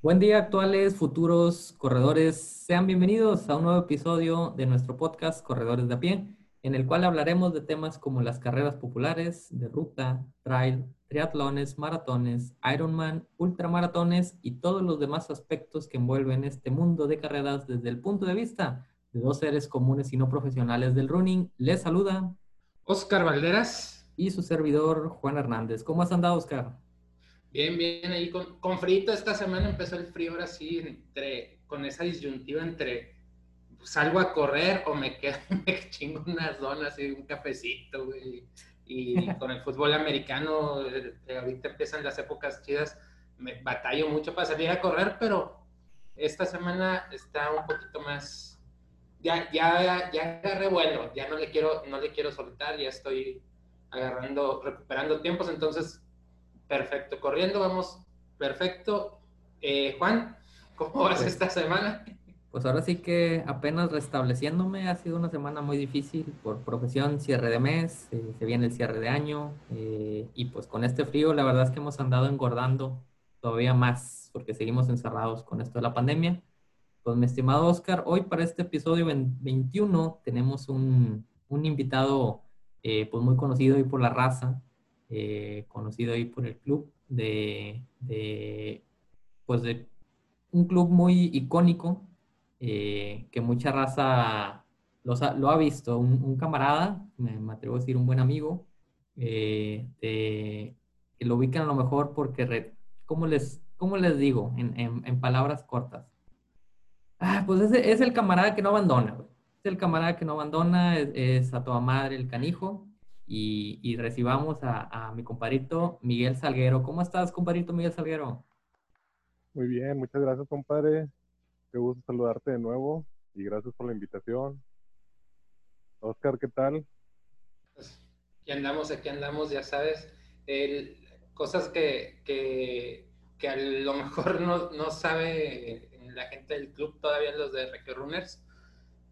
Buen día, actuales, futuros corredores. Sean bienvenidos a un nuevo episodio de nuestro podcast Corredores de a pie, en el cual hablaremos de temas como las carreras populares de ruta, trail, triatlones, maratones, Ironman, ultramaratones y todos los demás aspectos que envuelven este mundo de carreras desde el punto de vista de dos seres comunes y no profesionales del running. Les saluda Oscar Valderas y su servidor Juan Hernández. ¿Cómo has andado, Oscar? Bien, bien, ahí con, con frío. Esta semana empezó el frío ahora sí, entre, con esa disyuntiva entre salgo a correr o me quedo, me chingo unas donas y un cafecito, güey. Y con el fútbol americano, eh, ahorita empiezan las épocas chidas, me batallo mucho para salir a correr, pero esta semana está un poquito más, ya, ya, ya agarré bueno, ya no le quiero, no le quiero soltar, ya estoy agarrando, recuperando tiempos, entonces Perfecto, corriendo vamos, perfecto. Eh, Juan, ¿cómo vas pues esta semana? Pues ahora sí que apenas restableciéndome, ha sido una semana muy difícil por profesión, cierre de mes, eh, se viene el cierre de año eh, y pues con este frío la verdad es que hemos andado engordando todavía más porque seguimos encerrados con esto de la pandemia. Pues mi estimado Oscar, hoy para este episodio 21 tenemos un, un invitado pues muy conocido hoy por la raza, eh, conocido ahí por el club, de, pues de un club muy icónico eh, que mucha raza lo ha visto. Un, camarada, me, atrevo a decir un buen amigo, eh, que lo ubican a lo mejor porque, ¿cómo, les, cómo les digo en, palabras cortas? Ah, pues es, es, el camarada que no abandona, Es el camarada que no abandona, es, es a toda madre el canijo y, recibamos a, mi compadrito Miguel Salguero. ¿Cómo estás, compadrito Miguel Salguero? Muy bien, muchas gracias, compadre. Qué gusto saludarte de nuevo y gracias por la invitación. Oscar, ¿qué tal? Pues, aquí andamos, aquí andamos, ya sabes. cosas que, que, a lo mejor no, no, sabe la gente del club, todavía los de Regio Runners,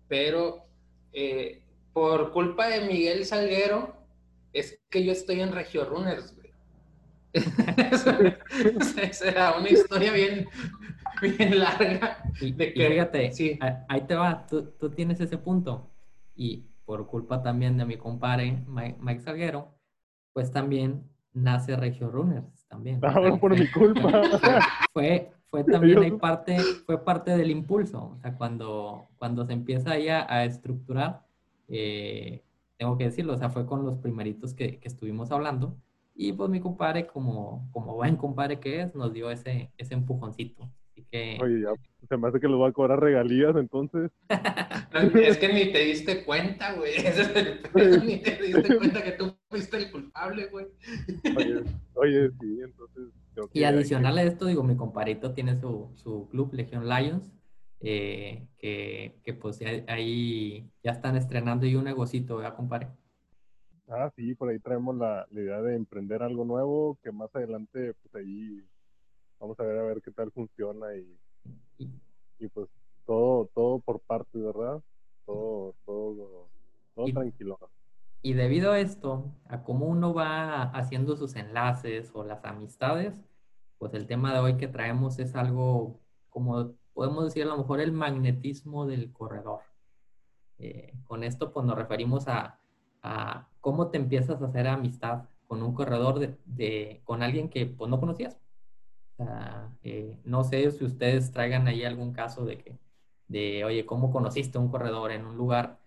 pero eh, por culpa de Miguel Salguero, es que yo estoy en Regio Runners, güey. Esa una historia bien, bien larga. de que, fíjate, sí. ahí te va, tú, tú, tienes ese punto. Y por culpa también de mi compadre Mike, Salguero, pues también nace Regio Runners también. Ah, por mi culpa. Fue, fue también ahí parte, fue parte del impulso. O sea, cuando, cuando se empieza ahí a, a estructurar, eh, tengo que decirlo, o sea, fue con los primeritos que, que, estuvimos hablando. Y pues mi compadre, como, como buen compadre que es, nos dio ese, ese empujoncito. Así que... Oye, ya se me hace que lo va a cobrar regalías entonces. es que ni te diste cuenta, güey. ni te diste cuenta que tú fuiste el culpable, güey. Oye, oye, sí, entonces... Y adicional a esto, digo, mi compadrito tiene su, su club, Legion Lions, eh, que, que, pues ahí ya están estrenando y un negocito, ¿verdad, compadre? Ah, sí, por ahí traemos la, la, idea de emprender algo nuevo, que más adelante, pues ahí vamos a ver a ver qué tal funciona y, y, pues todo, todo por parte, ¿verdad? Todo, todo, todo tranquilo. Y debido a esto, a cómo uno va haciendo sus enlaces o las amistades, pues el tema de hoy que traemos es algo como podemos decir a lo mejor el magnetismo del corredor. Eh, con esto pues nos referimos a, cómo te empiezas a hacer amistad con un corredor, de, con alguien que pues no conocías. Eh, no sé si ustedes traigan ahí algún caso de que, de, oye, ¿cómo conociste a un corredor en un lugar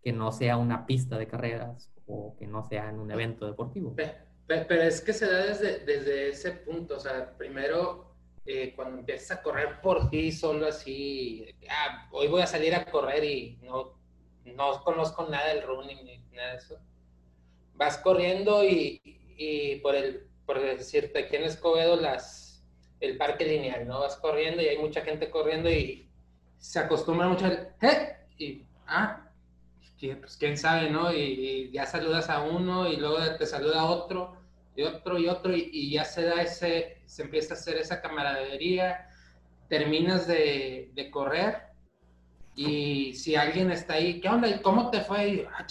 que no sea una pista de carreras o que no sea en un evento deportivo? Pero, es que se da desde, desde ese punto, o sea, primero eh, cuando empiezas a correr por ti solo así, ah, hoy voy a salir a correr y no, no conozco nada del running ni nada de eso. Vas corriendo y, y por, el, por decirte, aquí en Escobedo las, el parque lineal, ¿no? Vas corriendo y hay mucha gente corriendo y se acostumbra mucho al, ¿eh? Y, ah, pues quién sabe, ¿no? Y, y, ya saludas a uno y luego te saluda a otro y otro y otro, y, ya se da ese, se empieza a hacer esa camaradería, terminas de, de correr, y si alguien está ahí, ¿qué onda? ¿Y cómo te fue? Y, ah,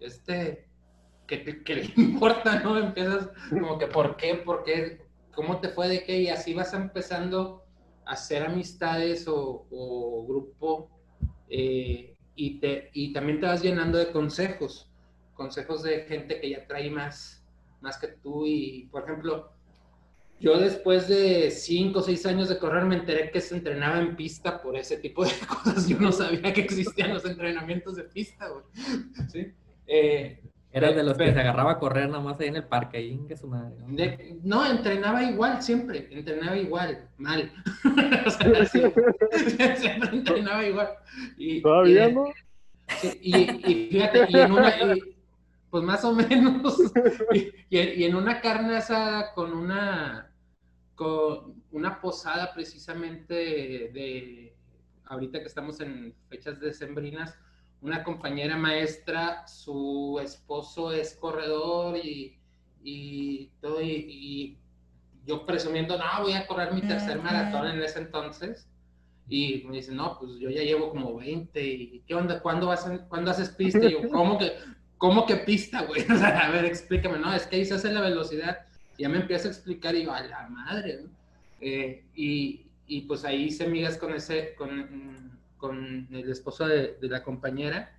este, ¿qué, ¿qué, le importa, no? Empiezas como que, ¿por qué? ¿Por qué? ¿Cómo te fue? ¿De qué? Y así vas empezando hacer amistades o, grupo eh, y, te, y también te vas llenando de consejos, consejos de gente que ya trae más, más que tú y, por ejemplo, yo después de cinco o seis años de correr me enteré que se entrenaba en pista por ese tipo de cosas. Yo no sabía que existían los entrenamientos de pista, güey. ¿Sí? Eh, Eras de los que se agarraba a correr nomás ahí en el parque, ahí en su madre. ¿no? entrenaba igual siempre, entrenaba igual, mal. o sea, siempre entrenaba igual. Y, ¿Todavía no? y, fíjate, y en una, pues más o menos, y, y, en una carne asada con una, con una posada precisamente de, ahorita que estamos en fechas decembrinas, una compañera maestra, su esposo es corredor y, y todo, y, yo presumiendo, no, voy a correr mi tercer maratón en ese entonces. Y me dice, no, pues yo ya llevo como 20. ¿Y qué onda? ¿Cuándo, vas ¿cuándo haces pista? Y yo, ¿cómo que, cómo que pista, güey? O sea, a ver, explícame. No, es que ahí se hace la velocidad. Ya me empieza a explicar y yo, a la madre, ¿no? Eh, y, y, pues ahí hice migas con ese, con, con el esposo de, la compañera,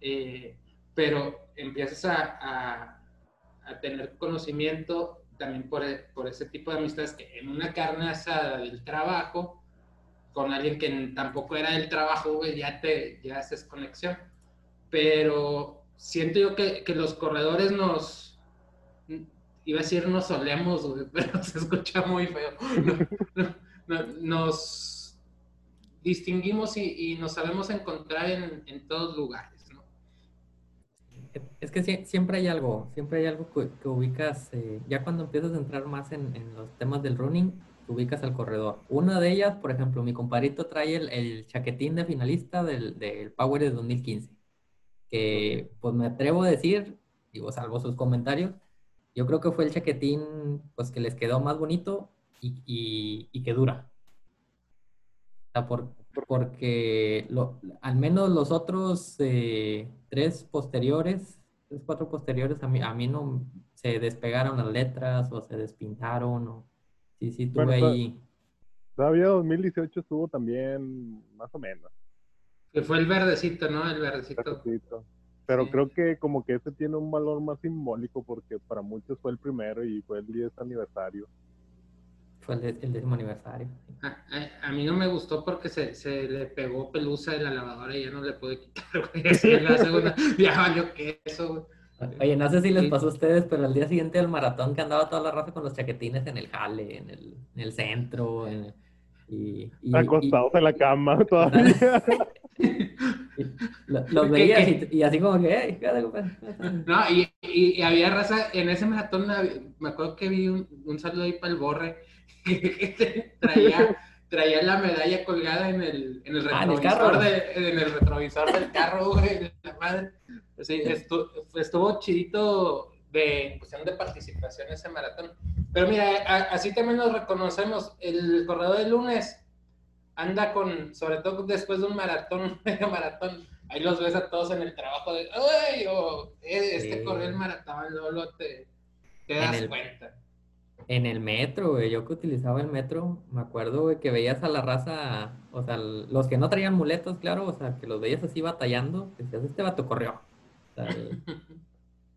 eh, pero empiezas a, a, tener conocimiento también por, por, ese tipo de amistades que en una carne asada del trabajo, con alguien que tampoco era del trabajo, ya, te, ya haces conexión. Pero siento yo que, que los corredores nos, iba a decir nos solemos, pero se escucha muy feo. nos distinguimos y, nos sabemos encontrar en, en, todos lugares, ¿no? Es que siempre hay algo, siempre hay algo que, ubicas, eh, ya cuando empiezas a entrar más en, en, los temas del running, ubicas al corredor. Una de ellas, por ejemplo, mi compadrito trae el, el chaquetín de finalista del, del Power de 2015, que pues me atrevo a decir, digo, salvo sus comentarios, yo creo que fue el chaquetín pues que les quedó más bonito y, y, y que dura por, porque al menos los otros eh, tres posteriores, tres, cuatro posteriores, a mí, a mí no se despegaron las letras o se despintaron. O, sí, sí, tuve ahí. Todavía 2018 estuvo también más o menos. Que fue el verdecito, ¿no? El verdecito. Pero creo que como que este tiene un valor más simbólico porque para muchos fue el primero y fue el 10 aniversario. Fue el, décimo aniversario. A, mí no me gustó porque se, se, le pegó pelusa de la lavadora y ya no le pude quitar, güey. la segunda, ya valió queso, Oye, no sé si les pasó a ustedes, pero al día siguiente del maratón que andaba toda la raza con los chaquetines en el jale, en el, en el centro, en, y, y, acostados en la cama todavía. los veías y, así como que, No, y, y, había raza, en ese maratón, me acuerdo que vi un, un saludo ahí para el borre, traía, traía la medalla colgada en el, en el ah, retrovisor, en el retrovisor del carro, güey, la madre. Sí, estuvo, estuvo chidito de cuestión de participación ese maratón. Pero mira, así también nos reconocemos. El corredor de lunes anda con, sobre todo después de un maratón, medio maratón, ahí los ves a todos en el trabajo de, ¡ay! O, eh, este corrió el maratón, luego te, te das cuenta en el metro, yo que utilizaba el metro, me acuerdo, que veías a la raza, o sea, los que no traían muletos, claro, o sea, que los veías así batallando, decías, este vato corrió.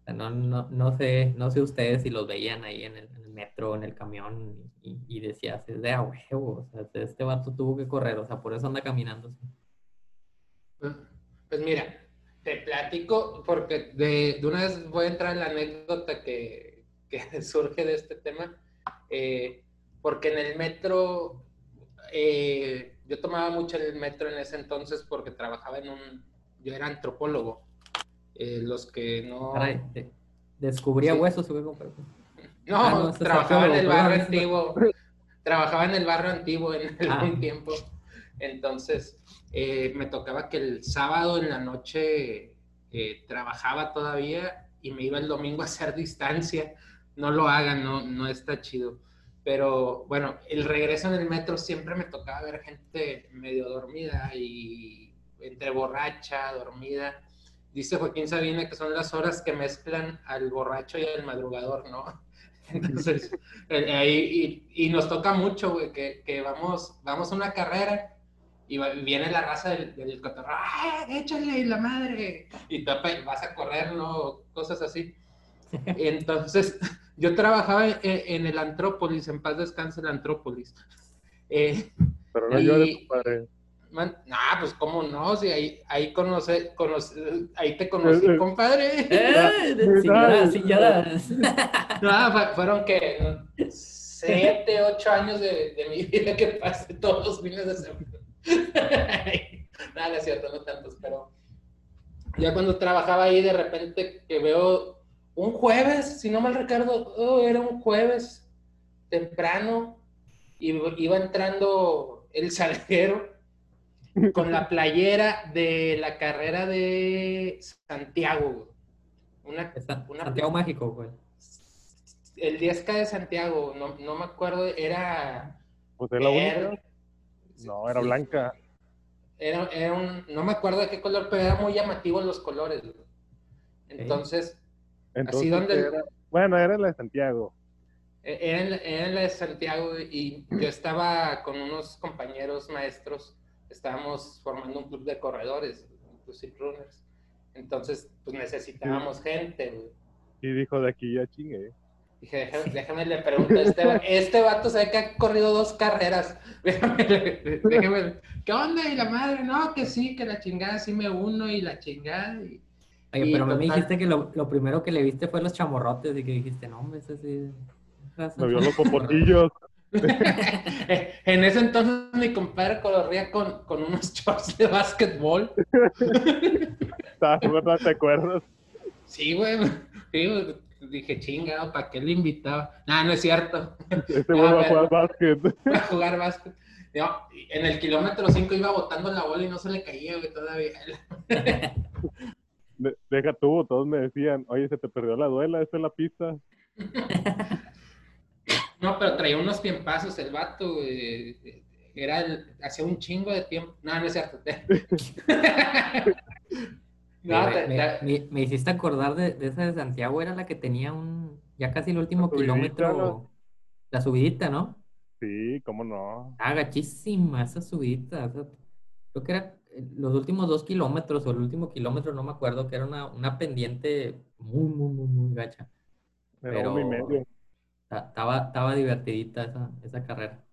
O sea, no, no, no, sé, no sé ustedes si los veían ahí en el, metro, en el camión, y, decías, es de a huevo, o sea, este vato tuvo que correr, o sea, por eso anda caminando. Pues, pues mira, te platico, porque de, de una vez voy a entrar en la anécdota que que surge de este tema, eh, porque en el metro, eh, yo tomaba mucho el metro en ese entonces porque trabajaba en un, yo era antropólogo, eh, los que no... descubría huesos, No, ah, trabajaba en el barrio antiguo, trabajaba en el barrio antiguo en algún ah. tiempo, entonces me tocaba que el sábado en la noche trabajaba todavía y me iba el domingo a hacer distancia no lo hagan, no, no está chido. Pero bueno, el regreso en el metro siempre me tocaba ver gente medio dormida y entre borracha, dormida. Dice Joaquín Sabina que son las horas que mezclan al borracho y al madrugador, ¿no? Entonces, eh, ahí, y, nos toca mucho, güey, que, que, vamos, vamos a una carrera y viene la raza del, del cotorro, ¡ah, échale la madre! Y tú vas a correr, ¿no? Cosas así. Entonces, yo trabajaba en, el Antrópolis, en paz descanse el Antrópolis. Eh, Pero no yo compadre. Man, nah, pues cómo no, si ahí, ahí conoce, conoce, ahí te conocí, eh, eh. compadre. Eh, ya no, fueron que siete, ocho años de, de, mi vida que pasé todos los fines de semana. Nada, es cierto, no tantos, pero ya cuando trabajaba ahí, de repente que veo un jueves, si no mal recuerdo, oh, era un jueves temprano, y iba entrando el salguero con la playera de la carrera de Santiago. Una, Santiago Mágico, güey. El 10K de Santiago, no, no me acuerdo, era... Pues era la No, era blanca. Era, era, un, no me acuerdo de qué color, pero era muy llamativo los colores. Entonces, así donde... bueno, era la de Santiago. E, era en, era en la de Santiago y yo estaba con unos compañeros maestros estábamos formando un club de corredores, Inclusive Runners. Entonces, pues necesitábamos gente, Y dijo, de aquí ya chingue. Dije, déjame, le pregunto a este, este vato sabe que ha corrido dos carreras. Déjame, déjame, ¿qué onda? Y la madre, no, que sí, que la chingada sí me uno y la chingada. Y, Oye, pero me dijiste que lo, lo, primero que le viste fue los chamorrotes y que dijiste, no, hombre, ese sí. Me vio los popotillos. en ese entonces mi compadre corría con, con unos shorts de básquetbol. ¿Te acuerdas? Sí, güey. Dije, chingado, ¿para qué le invitaba? No, no es cierto. Este güey va a jugar básquet. Va a jugar básquet. en el kilómetro 5 iba botando la bola y no se le caía, güey, todavía. Deja tú, todos me decían, oye, se te perdió la duela, esta es la pista. No, pero traía unos tiempazos el vato, Era el, hacía un chingo de tiempo. No, no es cierto. me, hiciste acordar de, esa de Santiago, era la que tenía un, ya casi el último kilómetro, la subidita, ¿no? Sí, cómo no. Ah, gachísima esa subidita. creo que era los últimos dos kilómetros o el último kilómetro, no me acuerdo, que era una, una pendiente muy, muy, muy, muy gacha. Pero, medio. Estaba, estaba divertidita esa, esa carrera.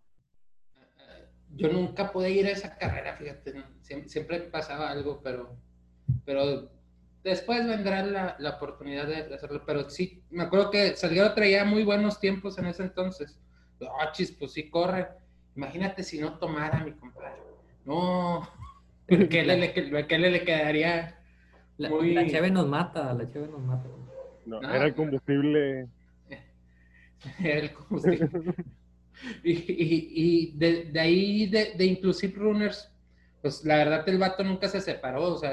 Yo nunca pude ir a esa carrera, fíjate, siempre, pasaba algo, pero, pero después vendrá la, la, oportunidad de hacerlo. Pero sí, me acuerdo que Salguero traía muy buenos tiempos en ese entonces. Ah, chis, pues sí corre. Imagínate si no tomara mi compadre. No, ¿qué le, qué le, quedaría? La, muy... la cheve nos mata, la cheve nos mata. No, era el combustible el y, de, ahí, de, Inclusive Runners, pues la verdad el vato nunca se separó, o sea,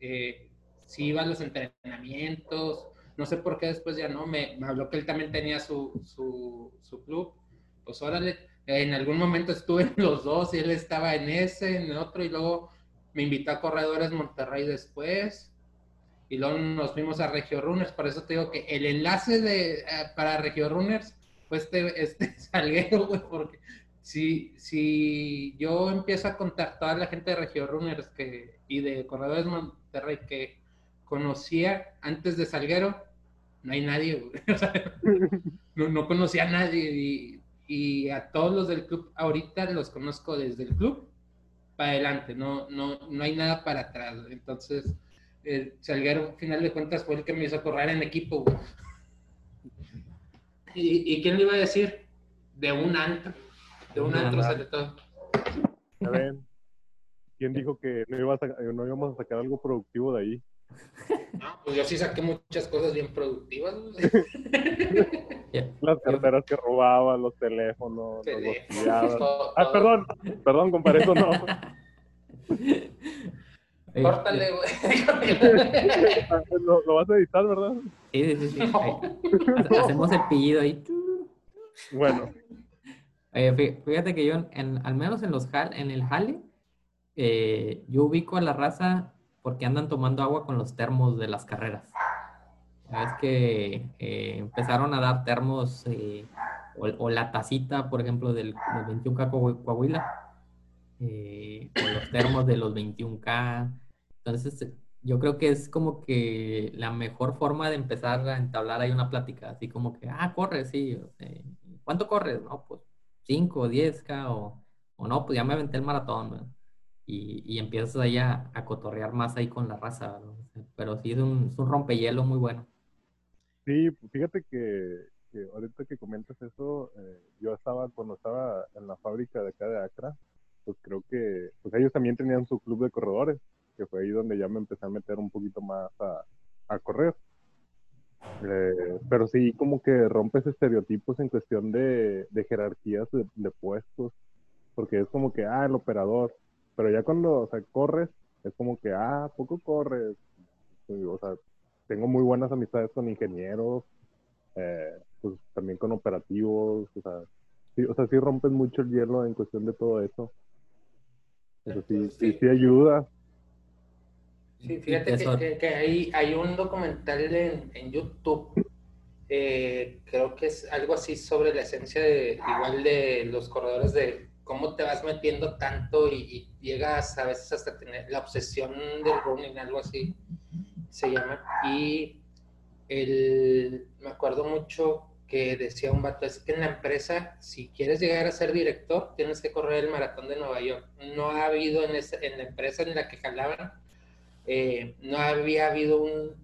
eh, sí iba a los entrenamientos, no sé por qué después ya no, me, habló que él también tenía su, su, su, club, pues órale, en algún momento estuve en los dos y él estaba en ese, en otro, y luego me invitó a Corredores Monterrey después, y luego nos fuimos a Regio Runners, por eso te digo que el enlace de, eh, para Regio Runners fue este, este salguero, güey, porque si, si yo empiezo a contar toda la gente de Regio Runners que, y de Corredores Monterrey que conocía antes de Salguero, no hay nadie, güey. O sea, no, no, conocía a nadie y, y, a todos los del club ahorita los conozco desde el club para adelante, no, no, no hay nada para atrás. Entonces, el Salguero, al final de cuentas, fue el que me hizo correr en equipo, ¿Y, quién le iba a decir? De un antro. De un antro sale todo. A ver, ¿quién dijo que no, iba a no íbamos a sacar algo productivo de ahí? No, pues yo sí saqué muchas cosas bien productivas. Las carteras que robaban, los teléfonos, los Ah, perdón, perdón, compadre, eso no. Córtale, güey. lo, vas a editar, ¿verdad? Sí, sí, sí. Hacemos el pillido ahí. Bueno. fíjate que yo, en, al menos en los en el jale, eh, yo ubico a la raza porque andan tomando agua con los termos de las carreras. Es que eh, empezaron a dar termos eh, o, la tacita, por ejemplo, del, 21K Coahuila, eh, o los termos de los 21K. Entonces, yo creo que es como que la mejor forma de empezar a entablar ahí una plática, así como que, ah, corre, sí, ¿cuánto corres? No, pues 5 o 10K o, o, no, pues ya me aventé el maratón, y, y, empiezas ahí a, cotorrear más ahí con la raza, pero sí es un, es un rompehielo muy bueno. Sí, fíjate que, que ahorita que comentas eso, eh, yo estaba, cuando estaba en la fábrica de acá de Acra, pues creo que, pues ellos también tenían su club de corredores, que fue ahí donde ya me empecé a meter un poquito más a, a correr. Eh, pero sí, como que rompes estereotipos en cuestión de, de jerarquías de, de, puestos, porque es como que, ah, el operador, pero ya cuando, o sea, corres, es como que, ah, poco corres, o sea, tengo muy buenas amistades con ingenieros, eh, pues también con operativos, o sea, sí, o sea, sí rompes mucho el hielo en cuestión de todo eso. Eso sí, sí, sí ayuda. Sí, fíjate que, que, hay, hay, un documental en, en YouTube, eh, creo que es algo así sobre la esencia de igual de los corredores de cómo te vas metiendo tanto y, llegas a veces hasta tener la obsesión del running, algo así se llama. Y el, me acuerdo mucho que decía un vato, es que en la empresa, si quieres llegar a ser director, tienes que correr el maratón de Nueva York. No ha habido en, en la empresa en la que jalaban, eh, no había habido un,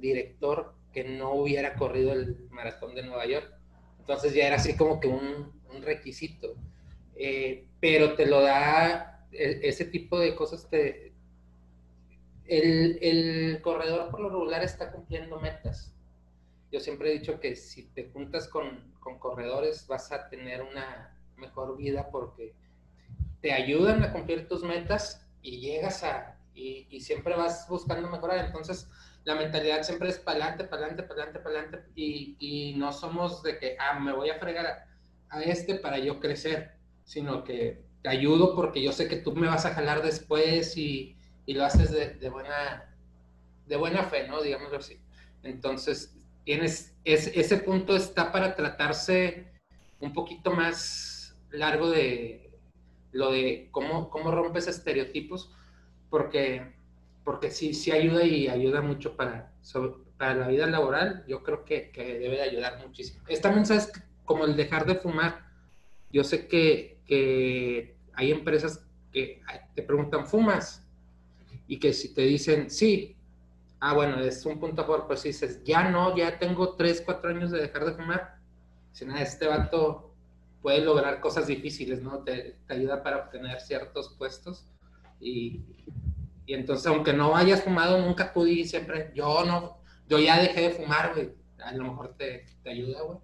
director que no hubiera corrido el maratón de Nueva York. Entonces ya era así como que un, requisito. Eh, pero te lo da, e, ese tipo de cosas el, corredor por lo regular está cumpliendo metas. Yo siempre he dicho que si te juntas con, con corredores vas a tener una mejor vida porque te ayudan a cumplir tus metas y llegas a, y, siempre vas buscando mejorar. Entonces, la mentalidad siempre es para adelante, para adelante, para adelante, para adelante, y, no somos de que, ah, me voy a fregar a, este para yo crecer sino que te ayudo porque yo sé que tú me vas a jalar después y, y lo haces de, buena, de buena fe, ¿no? Digámoslo así. Entonces, tienes, es, ese punto está para tratarse un poquito más largo de lo de cómo, cómo rompes estereotipos, porque, porque sí, sí ayuda y ayuda mucho para, para la vida laboral, yo creo que, que debe de ayudar muchísimo. Es también, ¿sabes? Como el dejar de fumar. Yo sé que, que hay empresas que te preguntan, ¿fumas? Y que si te dicen, sí, ah, bueno, es un punto a favor, pues si dices, ya no, ya tengo 3, 4 años de dejar de fumar, si nada, este vato puede lograr cosas difíciles, ¿no? Te, te ayuda para obtener ciertos puestos y, y, entonces, aunque no hayas fumado, nunca tú di siempre, yo no, yo ya dejé de fumar, güey, a lo mejor te, te ayuda, güey.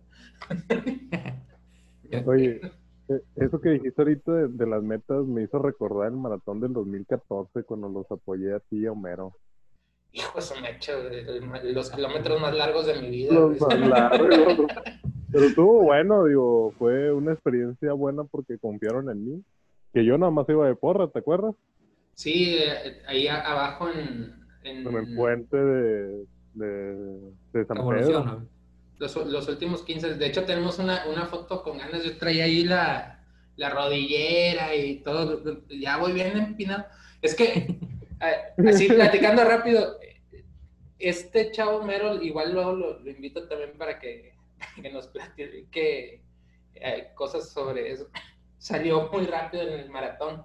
Oye, eh, eso que dijiste ahorita de, las metas me hizo recordar el maratón del 2014 cuando los apoyé a ti y a Homero. Hijo, eso me hecho los kilómetros más largos de mi vida. Los más largos. Pero estuvo bueno, digo, fue una experiencia buena porque confiaron en mí. Que yo nada más iba de porra, ¿te acuerdas? Sí, eh, ahí abajo en... En, el puente de, de, San Pedro los, últimos 15. De hecho, tenemos una, una, foto con ganas. Yo traía ahí la, la rodillera y todo. Ya voy bien empinado. Es que, así platicando rápido, este chavo Mero, igual luego lo, invito también para que, que nos platique eh, cosas sobre eso. Salió muy rápido en el maratón.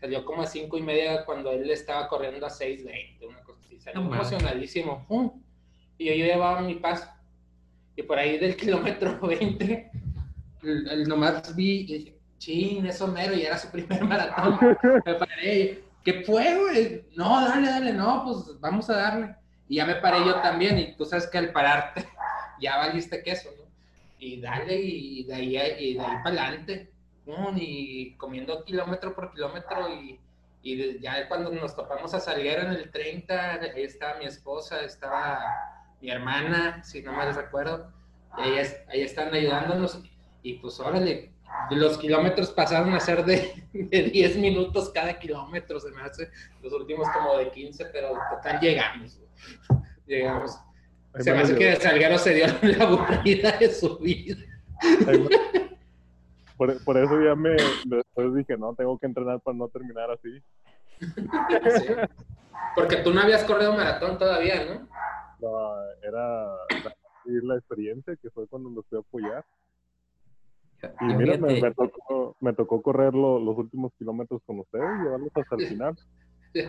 Salió como a cinco y media cuando él estaba corriendo a 6.20, una cosa así. Salió emocionadísimo. Y yo, yo llevaba mi paso y por ahí del kilómetro 20, el, nomás vi, y dije, chin, eso mero, y era su primer maratón. Me paré, ¿qué fue, güey? No, dale, dale, no, pues vamos a darle. Y ya me paré yo también, y tú sabes que al pararte, ya valiste queso, ¿no? Y dale, y de ahí, y de ahí para adelante, y comiendo kilómetro por kilómetro, y, y ya cuando nos topamos a Salguero en el 30, ahí estaba mi esposa, estaba mi hermana, si no mal recuerdo, y ahí, ahí están ayudándonos y pues órale, los kilómetros pasaron a ser de, de 10 minutos cada kilómetro, se me hace, los últimos como de 15, pero total llegamos, llegamos. Se me hace que Salguero se dio la aburrida de su vida. Por, por, eso ya me después dije, no, tengo que entrenar para no terminar así. Porque tú no habías corrido maratón todavía, ¿no? No, era la, experiencia que fue cuando me fui a apoyar. Y mira, me, tocó, me, tocó, correr los últimos kilómetros con ustedes y llevarlos hasta el final.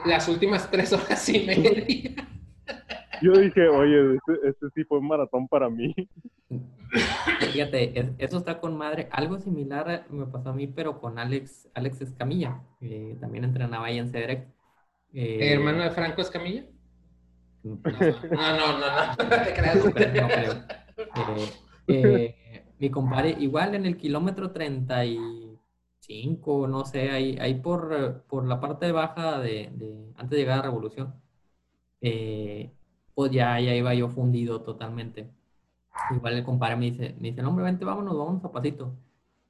Las últimas tres horas y media. Yo dije, oye, este, este, sí fue un maratón para mí. Fíjate, eso está con madre. Algo similar me pasó a mí, pero con Alex, Alex Escamilla, que también entrenaba ahí en CEDREC. Eh, ¿Hermano de Franco Escamilla? No, no, no, no, eh, eh, mi compadre, igual en el kilómetro 35, no sé, ahí, ahí por, por la parte baja de, de, antes de llegar a Revolución, eh, pues ya, ya iba yo fundido totalmente. Igual el compadre me dice, me dice, no, hombre, vente, vámonos, vámonos a pasito.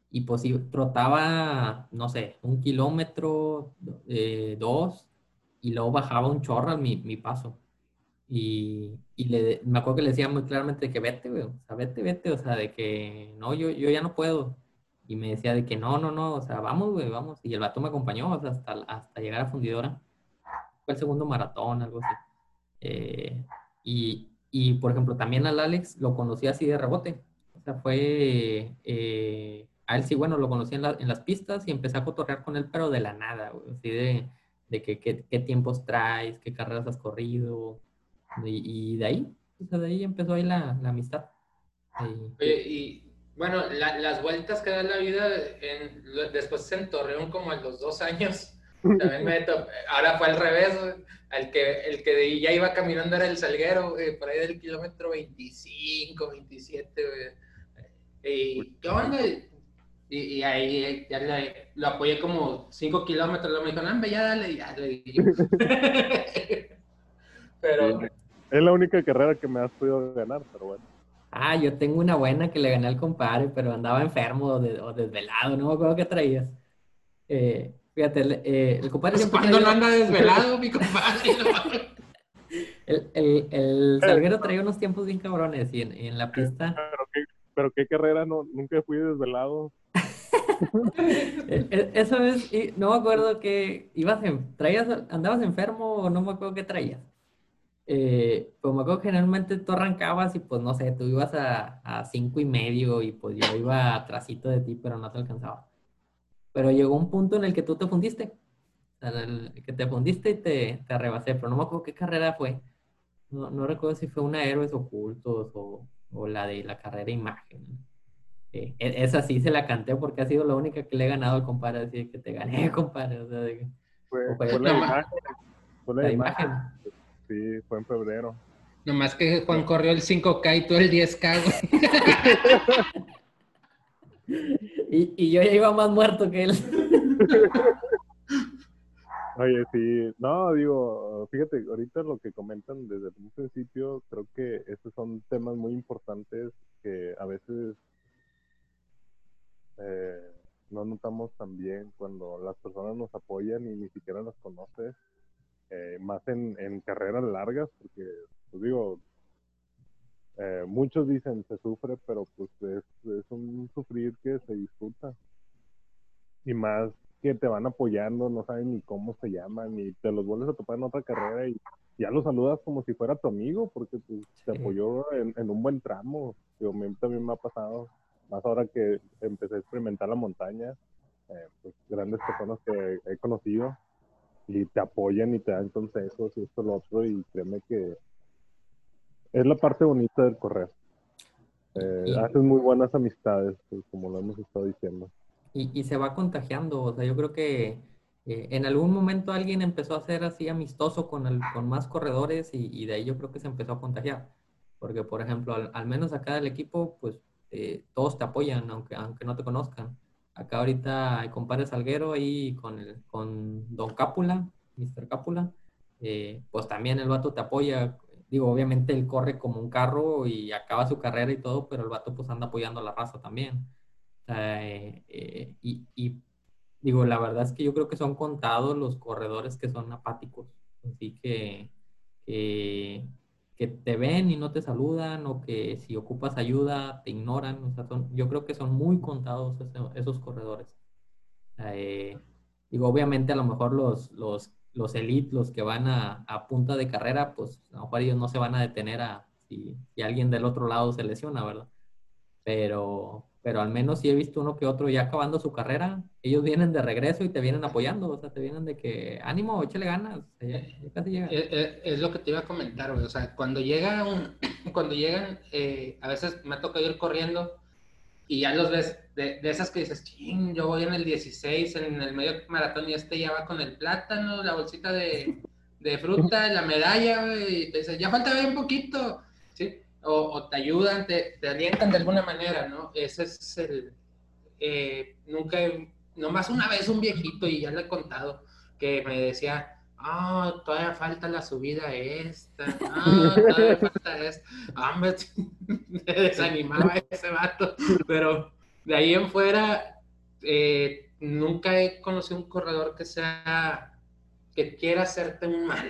Y pues trotaba, no sé, un kilómetro, eh, dos, y luego bajaba un chorro mi, mi paso. Y, y le, me acuerdo que le decía muy claramente que vete, güey, o sea, vete, vete, o sea, de que no, yo, yo ya no puedo. Y me decía de que no, no, no, o sea, vamos, güey, vamos. Y el vato me acompañó o sea, hasta, hasta llegar a fundidora. Fue el segundo maratón, algo así. Eh, y, y, por ejemplo, también al Alex lo conocí así de rebote. O sea, fue, eh, a él sí, bueno, lo conocí en, en, las pistas y empecé a cotorrear con él, pero de la nada, así de, de que, qué tiempos traes, qué carreras has corrido, y, de ahí, o sea, de ahí empezó ahí la, la amistad. Y bueno, las vueltas que da la vida, después en Torreón como a los dos años, también me ahora fue al revés, el que, el que ya iba caminando era el Salguero, por ahí del kilómetro 25, 27, Y, ¿qué onda? Y, y ahí ya le, lo apoyé como 5 kilómetros, luego me dijo, no, ya dale, ya le Pero... Es la única carrera que me has podido ganar, pero bueno. Ah, yo tengo una buena que le gané al compadre, pero andaba enfermo o, desvelado, no me acuerdo qué traías. Eh, fíjate, el, eh, el compadre... Pues cuando no anda desvelado, mi compadre? el, el, el salguero traía unos tiempos bien cabrones y en, la pista... Pero qué, pero qué carrera, no, nunca fui desvelado. E, e, eso es, no me acuerdo que ibas en, traías, andabas enfermo o no me acuerdo qué traías eh, pues me acuerdo que generalmente tú arrancabas y pues no sé, tú ibas a, a cinco y medio y pues yo iba atrásito de ti, pero no te alcanzaba. Pero llegó un punto en el que tú te fundiste, en el que te fundiste y te, te arrebasé, pero no me acuerdo qué carrera fue. No, no recuerdo si fue una Héroes Ocultos o, o la de la carrera Imagen. Eh, e, esa sí se la canté porque ha sido la única que le he ganado al compadre, así que te gané, compadre. O sea, de, fue, fue, la, imagen. Fue la, imagen. Sí, fue en febrero. Nomás que Juan corrió el 5K y tú el 10K, y, yo ya iba más muerto que él. Oye, sí, no, digo, fíjate, ahorita lo que comentan desde un principio, creo que estos son temas muy importantes que a veces eh, no notamos tan bien cuando las personas nos apoyan y ni siquiera las conoces eh, más en, en, carreras largas, porque, pues digo, eh, muchos dicen se sufre, pero pues es, es, un sufrir que se disfruta. Y más que te van apoyando, no saben ni cómo se llaman, y te los vuelves a topar en otra carrera y ya los saludas como si fuera tu amigo, porque pues, te apoyó en, en, un buen tramo. Digo, a mí también me ha pasado, más ahora que empecé a experimentar la montaña, eh, pues grandes personas que he conocido, y te apoyan y te dan consejos y esto lo otro y créeme que es la parte bonita del correr. Eh, haces muy buenas amistades, pues, como lo hemos estado diciendo. Y, y, se va contagiando, o sea, yo creo que eh, en algún momento alguien empezó a ser así amistoso con, el, con más corredores y, y, de ahí yo creo que se empezó a contagiar. Porque, por ejemplo, al, al menos acá del equipo, pues eh, todos te apoyan, aunque, aunque no te conozcan. Acá ahorita hay compadre Salguero ahí con, el, con Don Cápula, Mr. Cápula. Eh, pues también el vato te apoya. Digo, obviamente él corre como un carro y acaba su carrera y todo, pero el vato pues anda apoyando a la raza también. Eh, eh, y, y, digo, la verdad es que yo creo que son contados los corredores que son apáticos. Así que, que, te ven y no te saludan o que si ocupas ayuda te ignoran. O sea, yo creo que son muy contados esos, corredores. Eh, digo, obviamente a lo mejor los, los, los elite, los que van a, a, punta de carrera, pues a lo mejor ellos no se van a detener a si, alguien del otro lado se lesiona, ¿verdad? Pero, pero al menos sí he visto uno que otro ya acabando su carrera, ellos vienen de regreso y te vienen apoyando, o sea, te vienen de que, ánimo, échale ganas, casi llega. Es, lo que te iba a comentar, o sea, cuando llega cuando llegan, eh, a veces me ha tocado ir corriendo y ya los ves, de, esas que dices, ching, yo voy en el 16, en el medio maratón y este ya va con el plátano, la bolsita de, de fruta, la medalla, y te dices, ya falta bien poquito, ¿sí? o, te ayudan, te, te, alientan de alguna manera, ¿no? Ese es el... Eh, nunca, nomás una vez un viejito, y ya le he contado, que me decía, ah, todavía falta la subida esta, ah, todavía falta esta, ah, me, desanimaba ese vato, pero de ahí en fuera, eh, nunca he conocido un corredor que sea, que quiera hacerte un mal,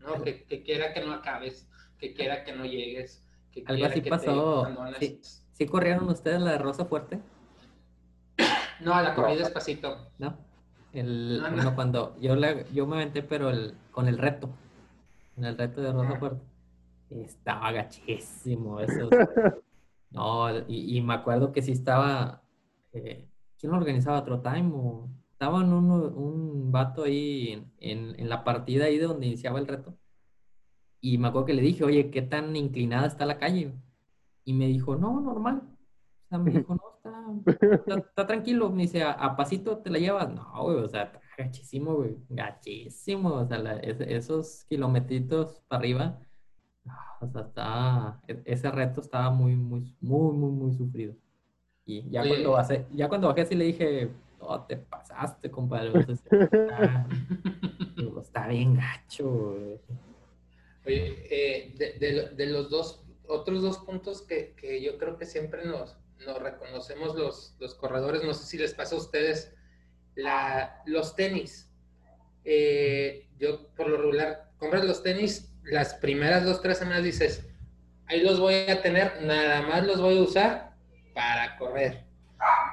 ¿no? Que, que quiera que no acabes, que quiera que no llegues. Algo así pasó. ¿Sí, corrieron ustedes la de Rosa Fuerte? No, la corrí despacito. ¿No? El, Bueno, cuando yo, yo me aventé, pero el, con el reto, con el reto de Rosa Fuerte, estaba gachísimo eso. No, y, me acuerdo que sí estaba, eh, ¿quién lo organizaba? ¿Otro Time? O, estaba un, un vato ahí en, en, la partida ahí de donde iniciaba el reto. Y me acuerdo que le dije, oye, ¿qué tan inclinada está la calle? Y me dijo, no, normal. Me dijo, no, está, está, tranquilo. Me dice, ¿A, pasito te la llevas? No, güey, o sea, está gachísimo, güey, gachísimo. O sea, esos kilometritos para arriba, o sea, está, e, ese reto estaba muy, muy, muy, muy, muy sufrido. Y ya cuando bajé, ya cuando bajé así le dije, oh, te pasaste, compadre. O sea, está, bien gacho, güey. Oye, eh, de, los dos, otros dos puntos que, yo creo que siempre nos, nos reconocemos los, los, corredores, no sé si les pasa a ustedes, la, los tenis. Eh, yo por lo regular, compras los tenis, las primeras dos, tres semanas dices, ahí los voy a tener, nada más los voy a usar para correr.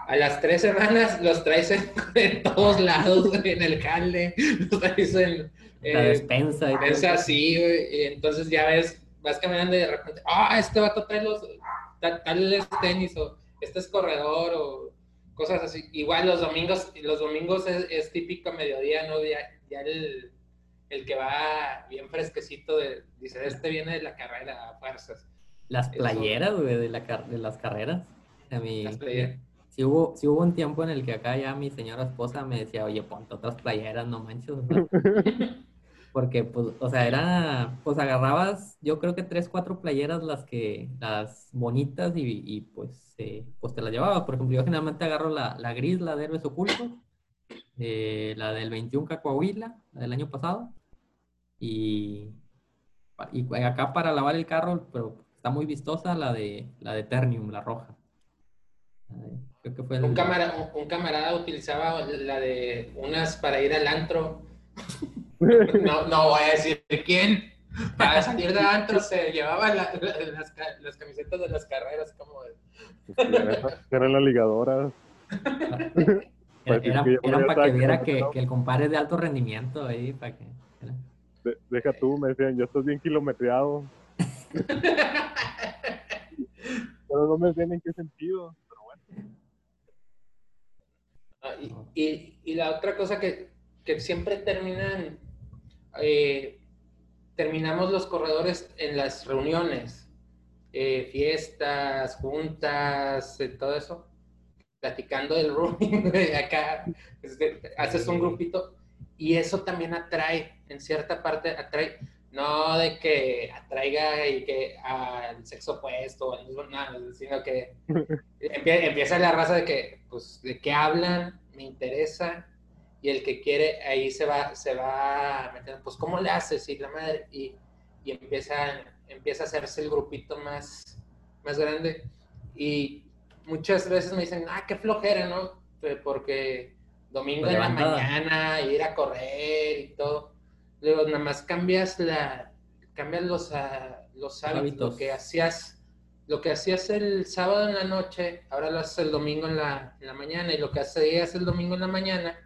A las tres semanas los traes en, todos lados, en el calde, los traes en, la eh, despensa. Despensa, sí, y entonces ya ves, vas caminando y de repente, ah, este va a traer los, tal, tenis, o este es corredor, o cosas así. Igual los domingos, los domingos es, típico mediodía, ¿no? Ya, ya el, el, que va bien fresquecito, de, dice, este viene de la carrera a fuerzas. Las playeras, güey, de, la, de las carreras. A mí, si hubo, si hubo un tiempo en el que acá ya mi señora esposa me decía, oye, ponte otras playeras, no manches. porque pues, o sea, era, pues agarrabas, yo creo que tres, cuatro playeras las que, las bonitas y, pues, eh, pues te las llevabas. Por ejemplo, yo generalmente agarro la, la gris, la de Héroes Ocultos, eh, la del 21 Cacoahuila, la del año pasado, y, y acá para lavar el carro, pero está muy vistosa la de, la de Ternium, la roja. Creo que fue un, camarada, un camarada utilizaba la de unas para ir al antro no, no voy a decir quién. Para salir de antro se llevaba las, las, camisetas de las carreras como eran las ligadoras. Era, para que viera que, que, el compadre es de alto rendimiento ahí, para que... deja tú, me decían, yo estoy bien kilometreado. pero no me decían en qué sentido, pero bueno. Ah, y, y, y, la otra cosa que, que siempre terminan eh, terminamos los corredores en las reuniones, eh, fiestas, juntas, eh, todo eso, platicando del rooming, acá este, haces un grupito y eso también atrae, en cierta parte atrae, no de que atraiga y que al sexo opuesto, sino que empieza la raza de que, pues, de qué hablan, me interesa, y el que quiere ahí se va, se va metiendo, pues ¿cómo le haces? Y la madre, y, y empieza, empieza a hacerse el grupito más, más grande. Y muchas veces me dicen, ah, qué flojera, ¿no? Porque domingo en la mañana, ir a correr y todo. Luego, nada más cambias la, cambias los, ah, los hábitos, lo que hacías lo que hacías el sábado en la noche, ahora lo haces el domingo en la, en la mañana, y lo que hacías el domingo en la mañana,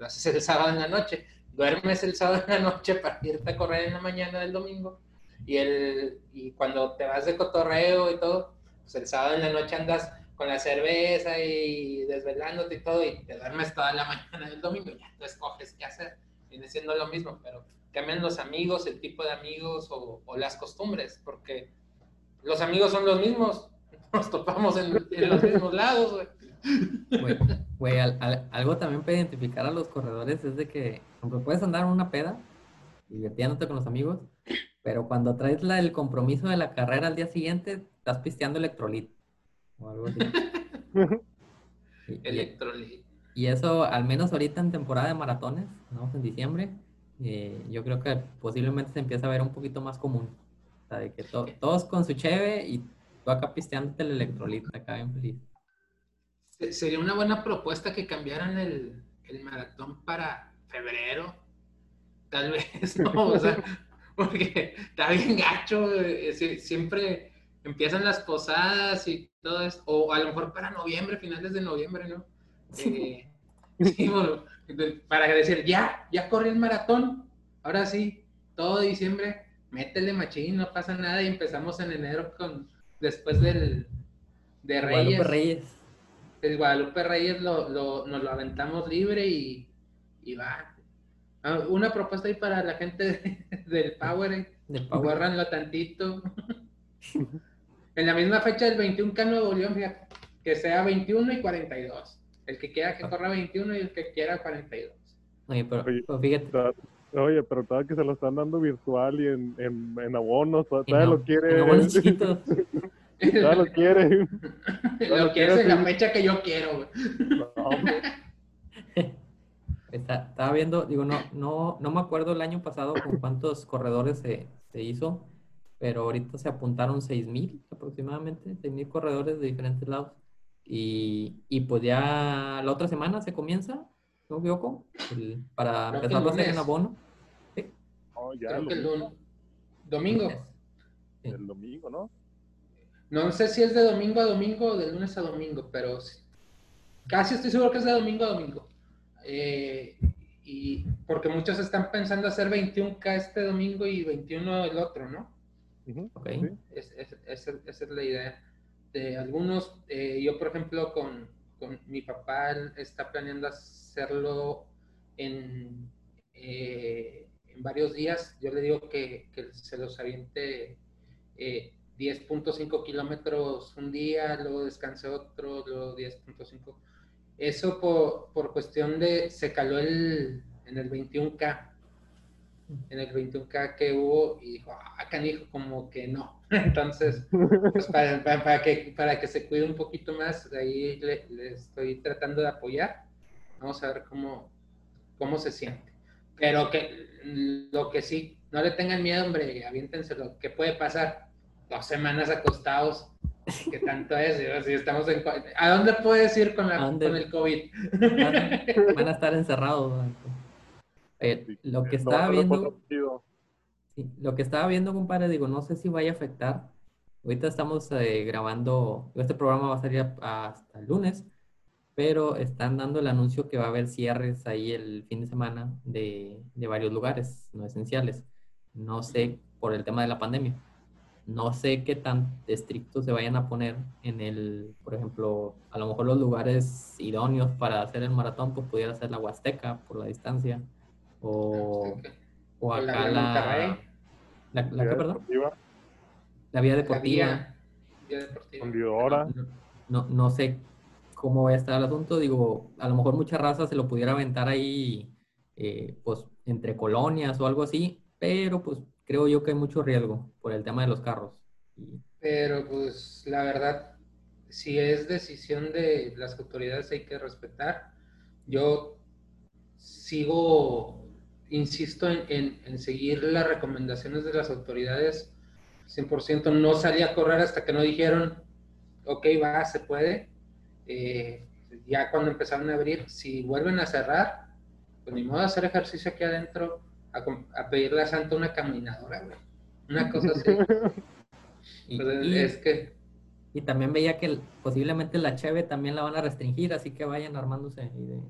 lo haces el sábado en la noche. Duermes el sábado en la noche para irte a correr en la mañana del domingo, y, el, y cuando te vas de cotorreo y todo, pues el sábado en la noche andas con la cerveza y desvelándote y todo, y te duermes toda la mañana del domingo, ya tú escoges qué hacer. Viene siendo lo mismo, pero cambian los amigos, el tipo de amigos o, las costumbres, porque los amigos son los mismos, nos topamos en, los mismos lados, güey. Güey, algo también para identificar a los corredores es de que, aunque puedes andar en una peda, divirtiéndote con los amigos, pero cuando traes la, el compromiso de la carrera al día siguiente, estás pisteando electrolit o algo así. electrolit. Y eso, al menos ahorita en temporada de maratones, ¿no? en diciembre, eh, yo creo que posiblemente se empieza a ver un poquito más común de que todos con su cheve y tú acá pisteándote el electrolito, acá bien feliz. Sería una buena propuesta que cambiaran el, maratón para febrero. Tal vez, ¿no? O sea, porque está bien gacho. Eh, siempre empiezan las posadas y todo eso. O a lo mejor para noviembre, finales de noviembre, ¿no? Eh, para decir, ya, ya corrí el maratón. Ahora sí, todo diciembre métele machín, no pasa nada y empezamos en enero con, después del, de Reyes. Guadalupe Reyes. El Guadalupe Reyes lo, lo, nos lo aventamos libre y, y va. Ah, una propuesta ahí para la gente del Power, eh. del Power. tantito. en la misma fecha del 21K Nuevo León, que sea 21 y 42. El que quiera que ah. corra 21 y el que quiera 42. Oye, pero, fíjate. Oye, pero todavía que se lo están dando virtual y en, en, en abonos, todavía lo quiere. todavía lo quiere. lo quiere en la fecha que yo quiero, estaba viendo, digo, no, no, no me acuerdo el año pasado con cuántos corredores se, se hizo, pero ahorita se apuntaron 6.000 aproximadamente, 6.000 corredores de diferentes lados. Y, y pues ya la otra semana se comienza ¿no me equivoco? para empezar a hacer en abono. ¿Sí? Oh, ya, Creo que el domingo. El domingo, ¿no? No sé si es de domingo a domingo o de lunes a domingo, pero casi estoy seguro que es de domingo a domingo. Eh, y porque muchos están pensando hacer 21K este domingo y 21 el otro, ¿no? okay. esa es la idea. De algunos, eh, yo por ejemplo con, con mi papá está planeando hacer hacerlo en, eh, en varios días. Yo le digo que, se los aviente 10.5 eh, kilómetros un día, luego descanse otro, luego 10.5. Eso por, por, cuestión de, se caló el, en el 21K, en el 21K que hubo y dijo, ah, canijo, como que no. Entonces, pues para, que, para que se cuide un poquito más, ahí le, estoy tratando de apoyar Vamos a ver cómo, cómo se siente. Pero que lo que sí, no le tengan miedo, hombre, aviéntenselo. ¿Qué puede pasar? Dos semanas acostados. ¿Qué tanto es? Si estamos en, ¿A dónde puedes ir con, la, con el COVID? Van, a estar encerrados. lo que estaba viendo... lo que estaba viendo, compadre, digo, no sé si vaya a afectar. Ahorita estamos eh, grabando, este programa va a salir hasta el lunes pero están dando el anuncio que va a haber cierres ahí el fin de semana de, de varios lugares no esenciales. No sé por el tema de la pandemia. No sé qué tan estrictos se vayan a poner en el, por ejemplo, a lo mejor los lugares idóneos para hacer el maratón, pues pudiera ser la Huasteca por la distancia. O, o acá la. La, la, ¿qué, perdón? La vía deportiva. La vía, deportiva. No, no sé cómo va a estar el asunto. Digo, a lo mejor mucha raza se lo pudiera aventar ahí, eh, pues, entre colonias o algo así, pero pues creo yo que hay mucho riesgo por el tema de los carros. Pero pues la verdad, si es decisión de las autoridades hay que respetar. Yo sigo, insisto en, en seguir las recomendaciones de las autoridades 100%. No salí a correr hasta que no dijeron, ok, va, se puede. Eh, ya cuando empezaron a abrir, si vuelven a cerrar, pues ni modo hacer ejercicio aquí adentro, a, pedirle a Santa una caminadora, güey. una cosa así. y, pues es que... Y también veía que posiblemente la cheve también la van a restringir, así que vayan armándose de,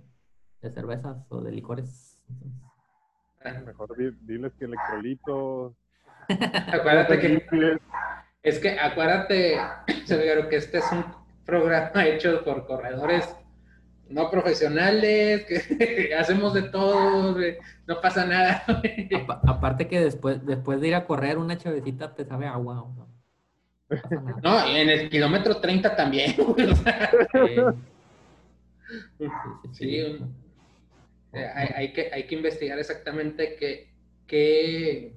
de cervezas o de licores. Ah. Mejor diles que electrolitos. acuérdate que... Es que acuérdate, que este es un programa hecho por corredores no profesionales, que hacemos de todo, no pasa nada. aparte que después, después de ir a correr una chavecita te sabe agua. No, en el kilómetro 30 también. sí, hay, que, hay que investigar exactamente qué, qué,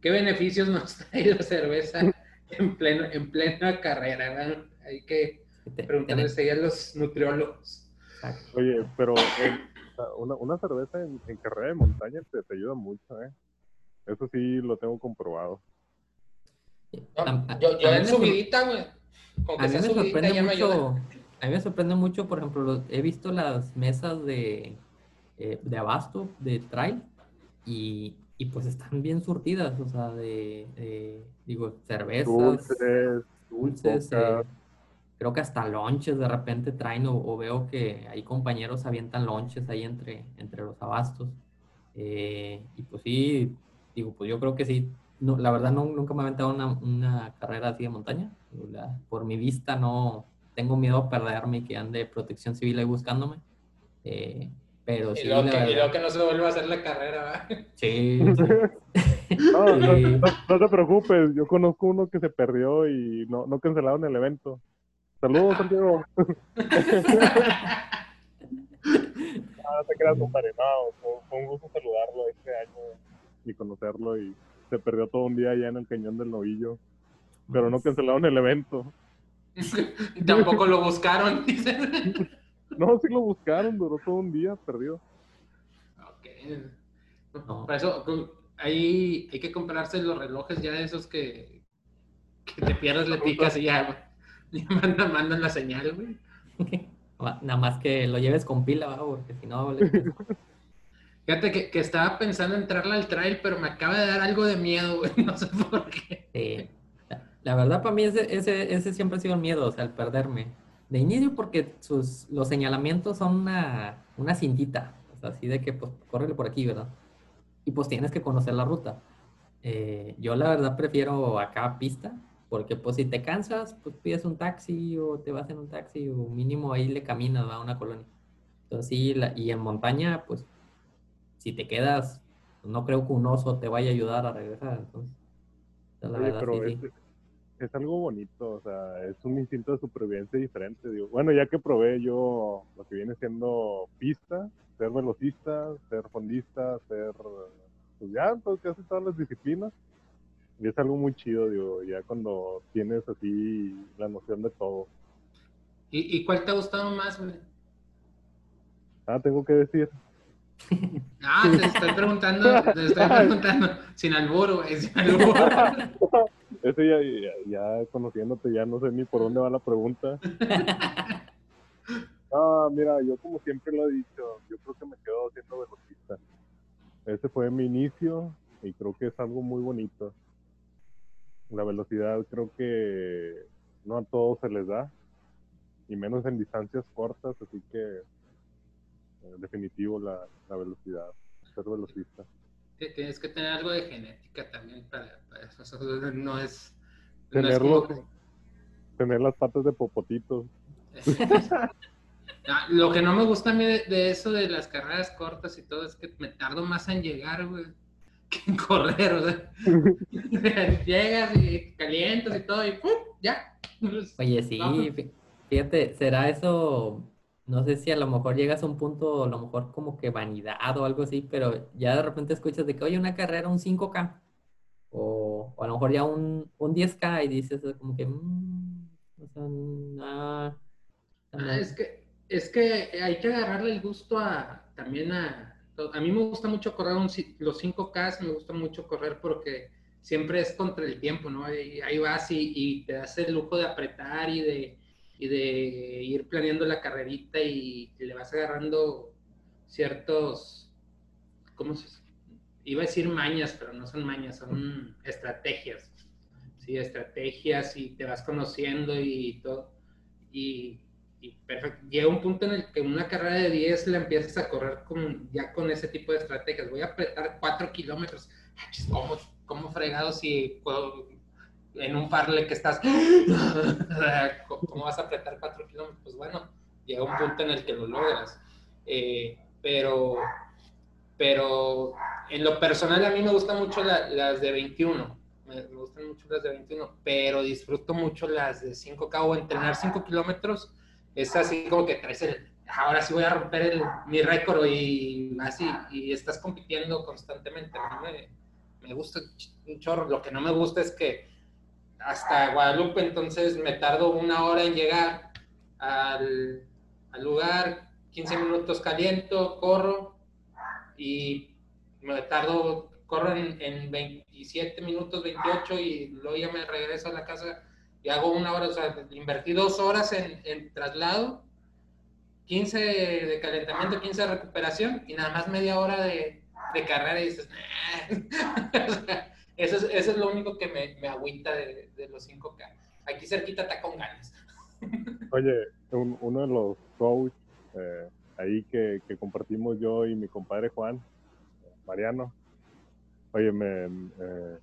qué beneficios nos trae la cerveza en, pleno, en plena carrera. Hay que preguntarles a los nutriólogos. Oye, pero una, una, cerveza en, carrera de montaña te, te, ayuda mucho, ¿eh? Eso sí lo tengo comprobado. yo, yo en subidita, güey. A mí me sorprende mucho. A mí me sorprende mucho, por ejemplo, he visto las mesas de, eh, de abasto, de trail, y, y, pues están bien surtidas, o sea, de, digo, cervezas, dulces, dulces creo que hasta lonches de repente traen o, veo que hay compañeros avientan lonches ahí entre, entre los abastos. Eh, y pues sí, digo, pues yo creo que sí. No, la verdad no, nunca me he aventado una, una carrera así de montaña. por mi vista no tengo miedo a perderme y que ande protección civil ahí buscándome. Eh, pero y, sí, lo que, y lo que no se vuelva a hacer la carrera, Sí. No, no, te preocupes, yo conozco uno que se perdió y no, no cancelaron el evento. Saludos, Santiago. ah, no te creas, compadre. No, fue, un gusto saludarlo este año y conocerlo. Y se perdió todo un día allá en el cañón del novillo. Pero no cancelaron el evento. Tampoco lo buscaron, No, sí lo buscaron, duró todo un día perdido. Ok. Por eso hay, hay que comprarse los relojes ya de esos que, que te pierdes, le picas y ya mandan, mandan la señal, güey. Nada más que lo lleves con pila, ¿va? porque si no... Fíjate que, que, estaba pensando entrarle al trail, pero me acaba de dar algo de miedo, güey. No sé por qué. La, verdad, para mí ese, ese, ese, siempre ha sido el miedo, o sea, el perderme. De inicio, porque sus, los señalamientos son una, una cintita. O sea, así de que, pues, córrele por aquí, ¿verdad? Y pues tienes que conocer la ruta. Eh, yo la verdad prefiero acá pista, porque pues si te cansas, pues pides un taxi o te vas en un taxi o mínimo ahí le caminas a una colonia. Entonces sí, y en montaña, pues si te quedas, no creo que un oso te vaya a ayudar a regresar. Entonces, la verdad, pero es, es, algo bonito, o sea, es un instinto de supervivencia diferente. Digo. Bueno, ya que probé yo lo que viene siendo pista, ser velocista, ser fondista, ser, pues ya, pues casi todas las disciplinas y es algo muy chido, digo, ya cuando tienes así la noción de todo. ¿Y, y cuál te ha gustado más, güey? Ah, tengo que decir. Ah, te estoy preguntando, te estoy preguntando, sin alburo, güey, sin alburo. Ese ya, ya, conociéndote, ya no sé ni por dónde va la pregunta. Ah, mira, yo como siempre lo he dicho, yo creo que me quedo siendo velocista. Ese fue mi inicio y creo que es algo muy bonito. La velocidad creo que no a todos se les da, y menos en distancias cortas, así que en eh, definitivo la, la, velocidad, ser velocista. Tienes que tener algo de genética también para, eso, no es... Tenerlo, tener las patas de popotitos. Ah, lo que no me gusta a mí de, de, eso de las carreras cortas y todo es que me tardo más en llegar, güey que correr, o sea, llegas y calientas y todo y ¡pum! ya. Oye, sí, fíjate, será eso, no sé si a lo mejor llegas a un punto, a lo mejor como que vanidad o algo así, pero ya de repente escuchas de que, oye, una carrera, un 5K, o, a lo mejor ya un, un 10K y dices como que, mmm, o sea, ah, es que, es que hay que agarrarle el gusto a, también a, a mí me gusta mucho correr los 5K, me gusta mucho correr porque siempre es contra el tiempo, ¿no? Ahí, vas y, te das el lujo de apretar y de, ir planeando la carrerita y, le vas agarrando ciertos, ¿cómo se iba a decir mañas, pero no son mañas, son estrategias. Sí, estrategias y te vas conociendo y todo. Y, perfecto. Llega un punto en el que una carrera de 10 la empiezas a correr con, ya con ese tipo de estrategias. Voy a apretar 4 kilómetros. ¿Cómo, ¿Cómo fregado si puedo, en un farle que estás, ¿cómo vas a apretar 4 kilómetros? Pues bueno, llega un punto en el que lo logras. Eh, pero, pero en lo personal a mí me gustan mucho las de 21. Me, gustan mucho las de 21, pero disfruto mucho las de 5K o entrenar 5 kilómetros. Es así como que traes el, ahora sí voy a romper mi récord y así, y estás compitiendo constantemente. Me, me gusta un chorro. Lo que no me gusta es que hasta Guadalupe, entonces me tardo una hora en llegar al, lugar, 15 minutos caliento, corro y me tardo, corro en, 27 minutos, 28 y luego ya me regreso a la casa y hago una hora, o sea, invertí dos horas en, en traslado, 15 de calentamiento, 15 de recuperación y nada más media hora de, de carrera y dices, eso, es, eso es lo único que me, me agüita de, de los 5K. Aquí cerquita está con ganas. Oye, uno de los coaches eh, ahí que, que, compartimos yo y mi compadre Juan, Mariano, oye, me, eh,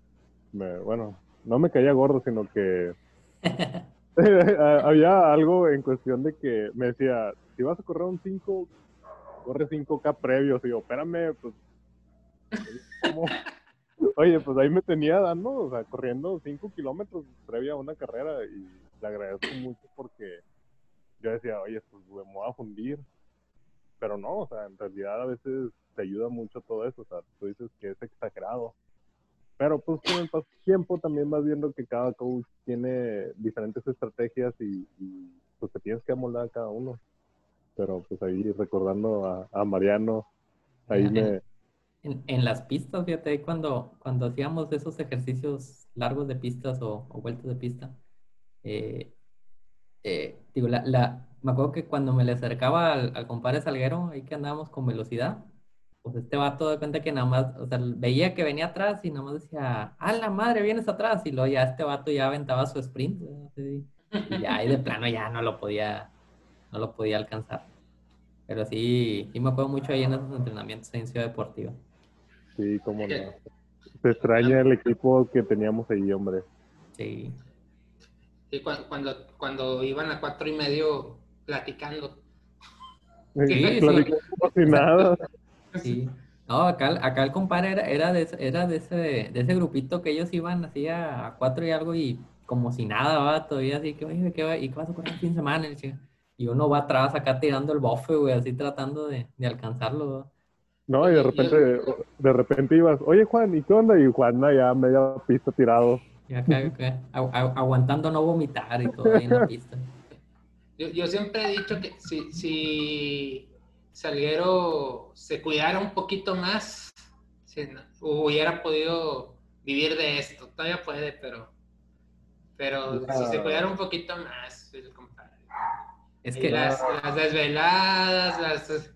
me, bueno, no me caía gordo, sino que había algo en cuestión de que me decía, si vas a correr un 5, corre 5K previos. Y yo, espérame, pues, Oye, pues ahí me tenía dando, o sea, corriendo 5 kilómetros previa a una carrera y le agradezco mucho porque yo decía, oye, pues me voy a fundir. Pero no, o sea, en realidad a veces te ayuda mucho todo eso, o sea, tú dices que es exagerado. Pero pues con el paso tiempo también vas viendo que cada coach tiene diferentes estrategias y, pues te tienes que amoldar a cada uno. Pero pues ahí recordando a, a Mariano, ahí me, en, las pistas, fíjate, cuando, cuando hacíamos esos ejercicios largos de pistas o, vueltas de pista, eh, eh, digo, la, la, me acuerdo que cuando me le acercaba al, al compadre Salguero, ahí que andábamos con velocidad, pues este vato de cuenta que nada más, o sea, veía que venía atrás y nada más decía, ¡ah, la madre, vienes atrás! Y luego ya este vato ya aventaba su sprint, y ya ahí de plano ya no lo podía, no lo podía alcanzar. Pero sí, sí me acuerdo mucho ahí en esos entrenamientos en Ciudad Deportiva. Sí, cómo no. Se extraña el equipo que teníamos ahí, hombre. Sí. Sí, cuando, cuando, iban a cuatro y medio platicando. Sí, platicando sin nada. Sí. No, acá, acá el compadre era, era, de, era de, ese, de ese grupito que ellos iban así a, cuatro y algo y como si nada, va, todavía así que, oye, ¿qué, va? ¿y qué vas a correr el fin de semana? Y uno va atrás acá tirando el bofe, güey, así tratando de, de alcanzarlo, no, y de repente, de repente ibas, oye Juan, ¿y qué onda? Y Juan ya media pista tirado. aguantando no vomitar y todo ahí en la pista. Yo, yo siempre he dicho que si, si Salguero se cuidara un poquito más, hubiera podido vivir de esto. Todavía puede, pero, pero si se cuidara un poquito más, compadre. Es que las, las desveladas, las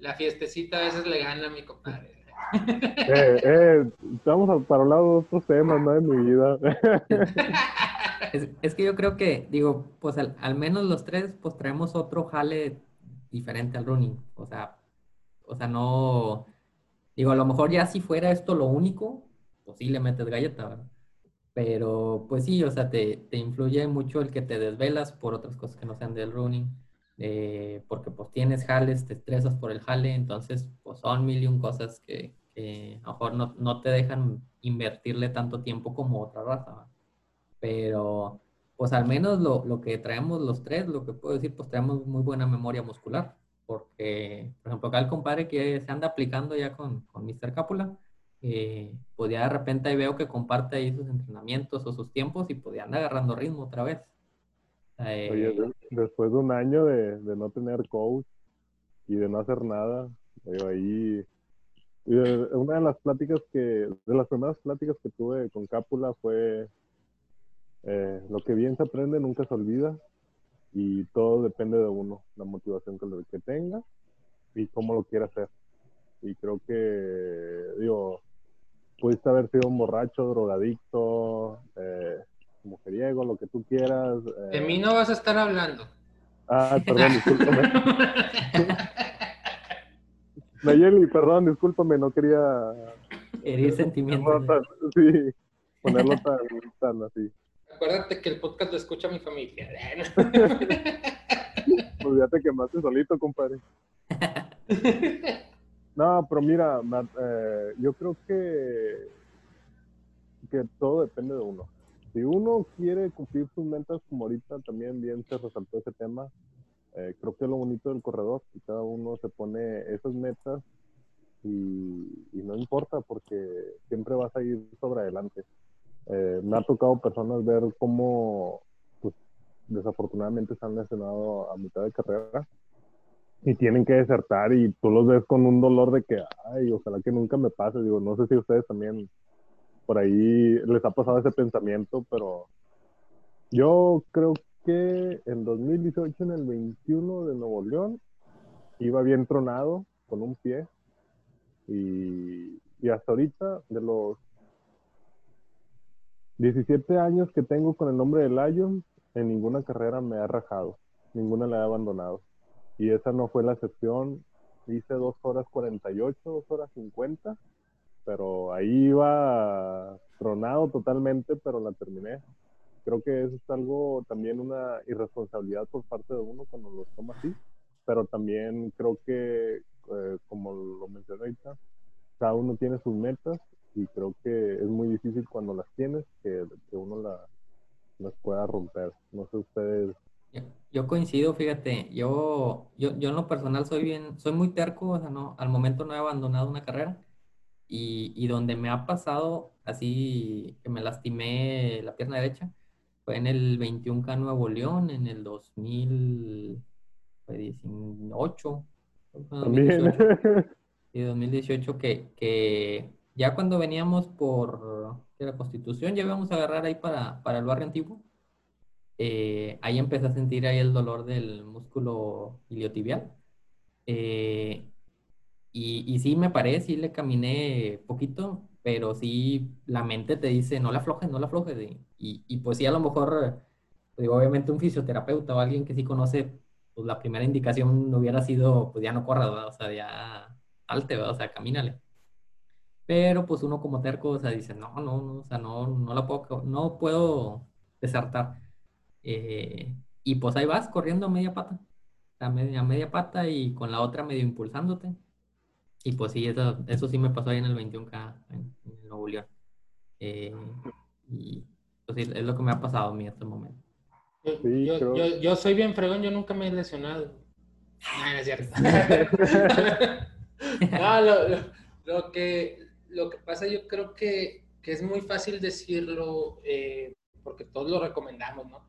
la fiestecita a veces le gana a mi compadre. Eh, eh, estamos para hablar de otros temas, ¿no? De mi vida. Es, que yo creo que, digo, pues al, menos los tres, pues traemos otro jale diferente al running. O sea, o sea, no, digo, a lo mejor ya si fuera esto lo único, pues sí le metes galleta, ¿verdad? Pero pues sí, o sea, te, te influye mucho el que te desvelas por otras cosas que no sean del running eh, porque pues tienes jales, te estresas por el jale, entonces pues son mil y un cosas que, a lo mejor no, no, te dejan invertirle tanto tiempo como otra raza. Pero pues al menos lo, lo, que traemos los tres, lo que puedo decir, pues traemos muy buena memoria muscular, porque por ejemplo acá el compadre que se anda aplicando ya con, con Mr. Cápula, eh, pues ya de repente ahí veo que comparte ahí sus entrenamientos o sus tiempos y pues ya anda agarrando ritmo otra vez. Oye, eh, después de un año de, no tener coach y de no hacer nada, ahí una de las pláticas que, de las primeras pláticas que tuve con Cápula fue eh, lo que bien se aprende nunca se olvida y todo depende de uno, la motivación que, que tenga y cómo lo quiera hacer. Y creo que, digo, pudiste haber sido un borracho, drogadicto, eh, mujeriego, lo que tú quieras. De mí no vas a estar hablando. Ah, perdón, discúlpame. Nayeli, perdón, discúlpame, no quería... Herir sentimientos. sí, ponerlo tan, tan así. Acuérdate que el podcast lo escucha mi familia. pues ya te quemaste solito, compadre. No, pero mira, eh, yo creo que, que todo depende de uno. Si uno quiere cumplir sus metas, como ahorita también bien se resaltó ese tema, eh, creo que es lo bonito del corredor, que cada uno se pone esas metas y, no importa porque siempre vas a ir sobre adelante. Eh, me ha tocado personas ver cómo pues, desafortunadamente se han lesionado a mitad de carrera y tienen que desertar y tú los ves con un dolor de que, ay, ojalá que nunca me pase. Digo, no sé si ustedes también por ahí les ha pasado ese pensamiento, pero yo creo que en 2018, en el 21 de Nuevo León, iba bien tronado con un pie y, y hasta ahorita, de los 17 años que tengo con el nombre de Lion, en ninguna carrera me ha rajado, ninguna la he abandonado y esa no fue la excepción. Hice dos horas 48, dos horas 50, pero ahí iba tronado totalmente, pero la terminé. Creo que eso es algo también una irresponsabilidad por parte de uno cuando lo toma así, pero también creo que, eh, como lo mencioné ahorita, cada uno tiene sus metas y creo que es muy difícil cuando las tienes que, que uno la, las pueda romper. No sé ustedes yo coincido, fíjate, yo, yo, yo en lo personal soy bien, soy muy terco, o sea, no, al momento no he abandonado una carrera y, y donde me ha pasado así que me lastimé la pierna derecha fue en el 21K Nuevo León en el 2018. También. Y 2018 que, que ya cuando veníamos por la Constitución ya íbamos a agarrar ahí para, para el barrio antiguo eh, ahí empecé a sentir ahí el dolor del músculo iliotibial. Eh, y, y, sí me paré, sí le caminé poquito, pero sí la mente te dice, no la aflojes, no la aflojes. Y, y, pues sí, a lo mejor, digo, obviamente un fisioterapeuta o alguien que sí conoce, pues la primera indicación hubiera sido, pues ya no corra, o sea, ya salte, o sea, camínale. Pero pues uno como terco, o sea, dice, no, no, no, o sea, no, no la puedo, no puedo desertar. Eh, y pues ahí vas corriendo a media pata, a media, media pata y con la otra medio impulsándote. Y pues sí, eso, eso sí me pasó ahí en el 21K en, el Nuevo León. Eh, y pues sí, es lo que me ha pasado a mí en este momento. Yo, yo, yo, soy bien fregón, yo nunca me he lesionado. No, no es cierto. no, lo, lo, que, lo que pasa yo creo que, que es muy fácil decirlo eh, porque todos lo recomendamos, ¿no?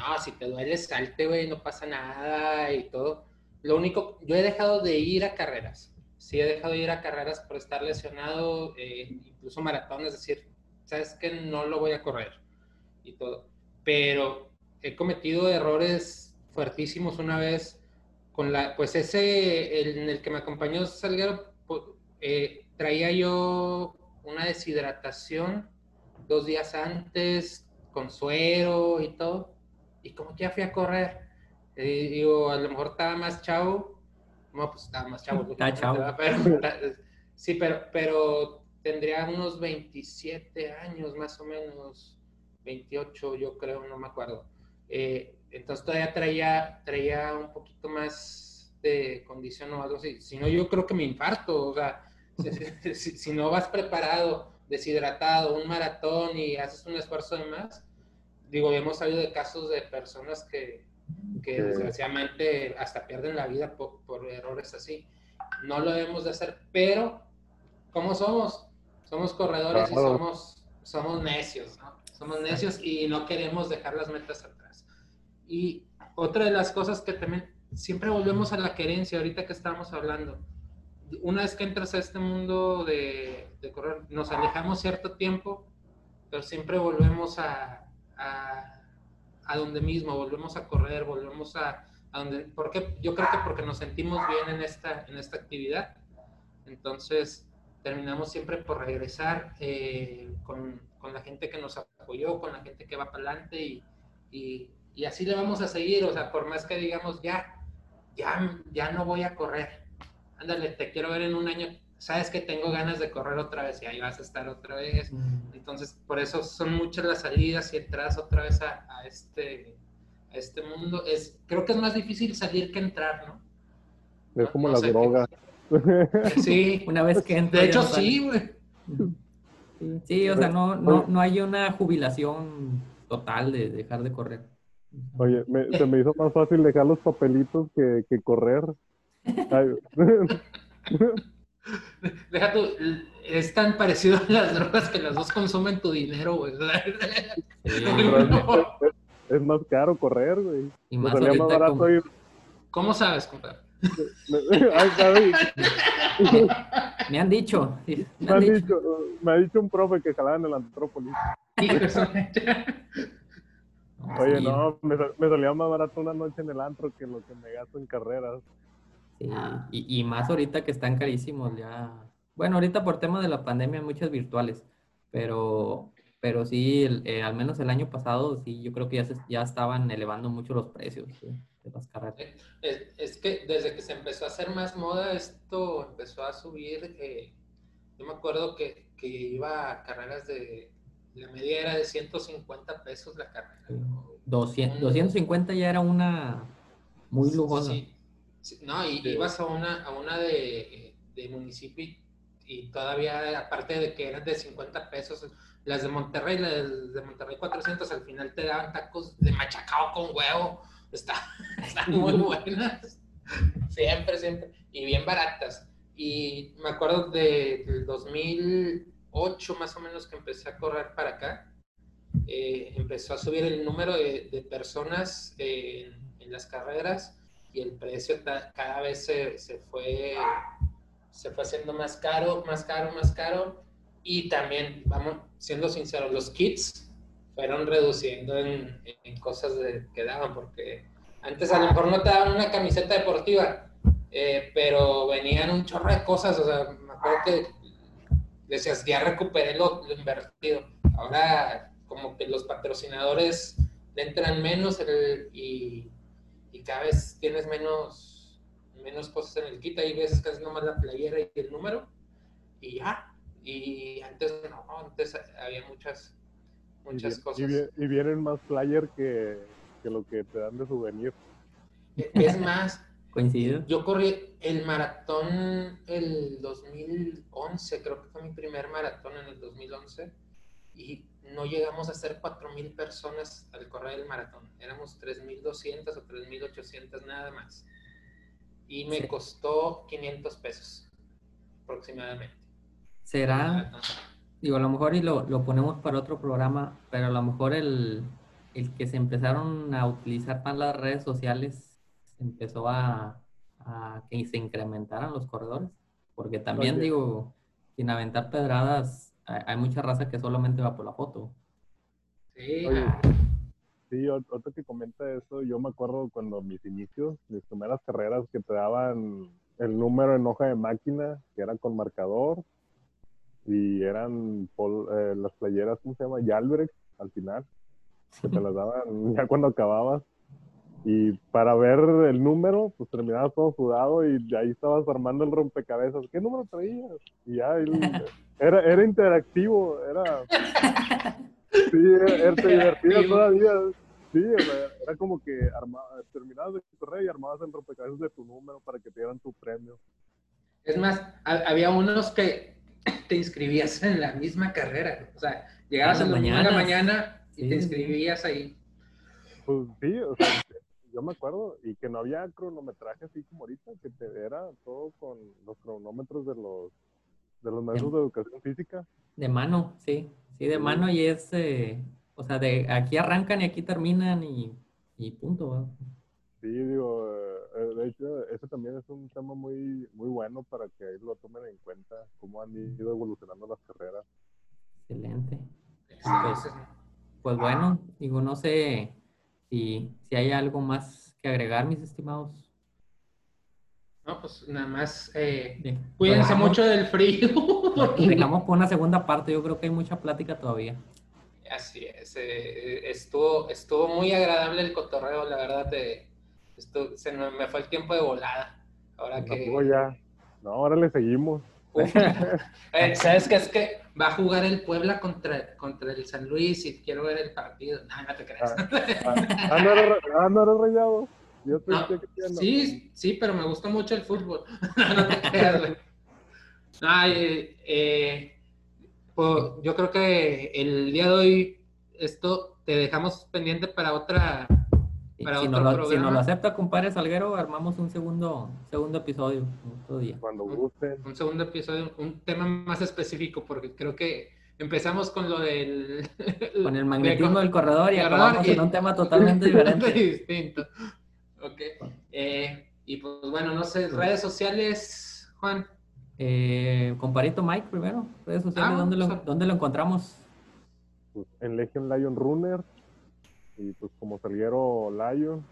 no, si te duele, salte, güey, no pasa nada y todo. Lo único, yo he dejado de ir a carreras. Sí, he dejado de ir a carreras por estar lesionado, eh, incluso maratones, es decir, sabes que no lo voy a correr y todo. Pero he cometido errores fuertísimos una vez con la, pues ese en el que me acompañó Salguero, eh, traía yo una deshidratación dos días antes con suero y todo y como que ya fui a correr, y digo, a lo mejor estaba más chavo, no, pues estaba más chavo. Está chavo. sí, pero, pero tendría unos 27 años más o menos, 28 yo creo, no me acuerdo. Eh, entonces todavía traía, traía un poquito más de condición o algo así. Si no, yo creo que me infarto, o sea, si, si, no vas preparado, deshidratado, un maratón y haces un esfuerzo de más, digo, hemos sabido de casos de personas que, que desgraciadamente hasta pierden la vida por, por, errores así. No lo debemos de hacer, pero ¿cómo somos? Somos corredores y somos, somos necios, ¿no? Somos necios y no queremos dejar las metas atrás. Y otra de las cosas que también siempre volvemos a la querencia, ahorita que estamos hablando. Una vez que entras a este mundo de, correr, nos alejamos cierto tiempo, pero siempre volvemos a, a, donde mismo, volvemos a correr, volvemos a, a donde, porque yo creo que porque nos sentimos bien en esta, en esta actividad. Entonces, terminamos siempre por regresar eh, con, con, la gente que nos apoyó, con la gente que va para adelante y, y, y, así le vamos a seguir, o sea, por más que digamos, ya, ya, ya no voy a correr, ándale, te quiero ver en un año, sabes que tengo ganas de correr otra vez y ahí vas a estar otra vez. Entonces, por eso son muchas las salidas y entras otra vez a, a, este, a este mundo. Es, creo que es más difícil salir que entrar, ¿no? Es como no, la sé, droga. Sí, una vez que entra. De hecho, sí, güey. Sí, o sea, no, no, no hay una jubilación total de dejar de correr. Oye, me, se me hizo más fácil dejar los papelitos que, que correr. Deja tú, es tan parecido a las drogas que las dos consumen tu dinero, güey. Sí, no. es, es, más caro correr, güey. Y más, más barato como... ir... ¿Cómo sabes, compadre? Ay, me han dicho. Me, me, han dicho. dicho. me ha dicho un profe que jalaba en el Antrópolis. Oye, no, me, me, salía más barato una noche en el antro que lo que me gasto en carreras. Sí, y, y, más ahorita que están carísimos ya. Bueno, ahorita por tema de la pandemia muchas virtuales, pero, pero sí, el, eh, al menos el año pasado, sí, yo creo que ya, se, ya estaban elevando mucho los precios ¿sí? de las carreras. Es, es, que desde que se empezó a hacer más moda, esto empezó a subir. Eh, yo me acuerdo que, que iba a carreras de, la media era de 150 pesos la carrera. Sí. 200, 250 ya era una muy lujosa. Sí, sí. No, y ibas a una, a una de, de municipio y, y, todavía, aparte de que eran de 50 pesos, las de Monterrey, las de Monterrey 400, al final te daban tacos de machacado con huevo. Está, están muy buenas. Siempre, siempre. Y bien baratas. Y me acuerdo de, del 2008 más o menos que empecé a correr para acá. Eh, empezó a subir el número de, de personas eh, en, en, las carreras y el precio cada vez se, se, fue, se fue haciendo más caro, más caro, más caro. Y también, vamos, siendo sinceros, los kits fueron reduciendo en, en cosas de, que daban, porque antes a lo mejor no te daban una camiseta deportiva, eh, pero venían un chorro de cosas, o sea, me acuerdo que decías, ya recuperé lo, lo invertido. Ahora como que los patrocinadores le entran menos el, y, y, cada vez tienes menos, menos cosas en el kit. Hay veces es nomás la playera y el número y ya. Y antes no, antes había muchas, muchas y, cosas. Y, y, vienen más player que, que, lo que te dan de souvenir. Es más, coincido. Yo corrí el maratón el 2011, creo que fue mi primer maratón en el 2011 y no llegamos a ser 4.000 personas al correr el maratón. Éramos 3.200 o 3.800 nada más. Y me sí. costó 500 pesos aproximadamente. ¿Será? Digo, a lo mejor y lo, lo, ponemos para otro programa, pero a lo mejor el, el que se empezaron a utilizar más las redes sociales empezó a, a que se incrementaran los corredores. Porque también, digo, sin aventar pedradas, hay mucha raza que solamente va por la foto. Sí. Oye, sí, otro que comenta eso, yo me acuerdo cuando mis inicios, mis primeras carreras que te daban el número en hoja de máquina, que era con marcador, y eran pol, eh, las playeras, ¿cómo se llama? Yalbrecht, al final, que te las daban ya cuando acababas. Y para ver el número, pues terminabas todo sudado y de ahí estabas armando el rompecabezas. ¿Qué número traías? Y ya, el, era, era interactivo, era... Sí, era, era divertido todavía. Sí, era como que arma, terminabas de correr y armabas el rompecabezas de tu número para que te dieran tu premio. Es más, había unos que te inscribías en la misma carrera. O sea, llegabas a la mañana, la mañana y sí. te inscribías ahí. Pues sí, o sea, yo me acuerdo, y que no había cronometraje así como ahorita, que te era todo con los cronómetros de los de los maestros de, de educación física. De mano, sí, sí, de mano y es, eh, o sea, de aquí arrancan y aquí terminan y, y punto. ¿verdad? Sí, digo, eh, de hecho, ese también es un tema muy, muy bueno para que ahí lo tomen en cuenta, cómo han ido evolucionando las carreras. Excelente. Pues, pues bueno, digo, no sé si, si hay algo más que agregar, mis estimados. No, pues nada más eh, cuídense mucho del frío. Dejamos por una segunda parte, yo creo que hay mucha plática todavía. Así es, eh, estuvo, estuvo muy agradable el cotorreo, la verdad, se me, fue el tiempo de volada. Ahora que... ya. No, ahora le seguimos. Eh, ¿Sabes qué? Es que va a jugar el Puebla contra, contra el San Luis y quiero ver el partido. No, no te creas. Ah, ah, ah no, ah, no rayado. Yo sí, sí, pero me gusta mucho el fútbol. no te creas, eh, eh, pues, yo creo que el día de hoy esto te dejamos pendiente para otra si, nos lo, acepta, compadre Salguero, armamos un segundo, segundo episodio otro día. Cuando guste. Un, segundo episodio, un tema más específico, porque creo que empezamos con lo del... Con el magnetismo del corredor y acabamos en un tema totalmente diferente. distinto. Ok. Eh, y pues bueno, no sé, redes sociales, Juan. Eh, comparito Mike primero, redes sociales, ah, ¿dónde, lo, ¿dónde lo encontramos? Pues, en Legion Lion Runner, y pues como Salguero Lion,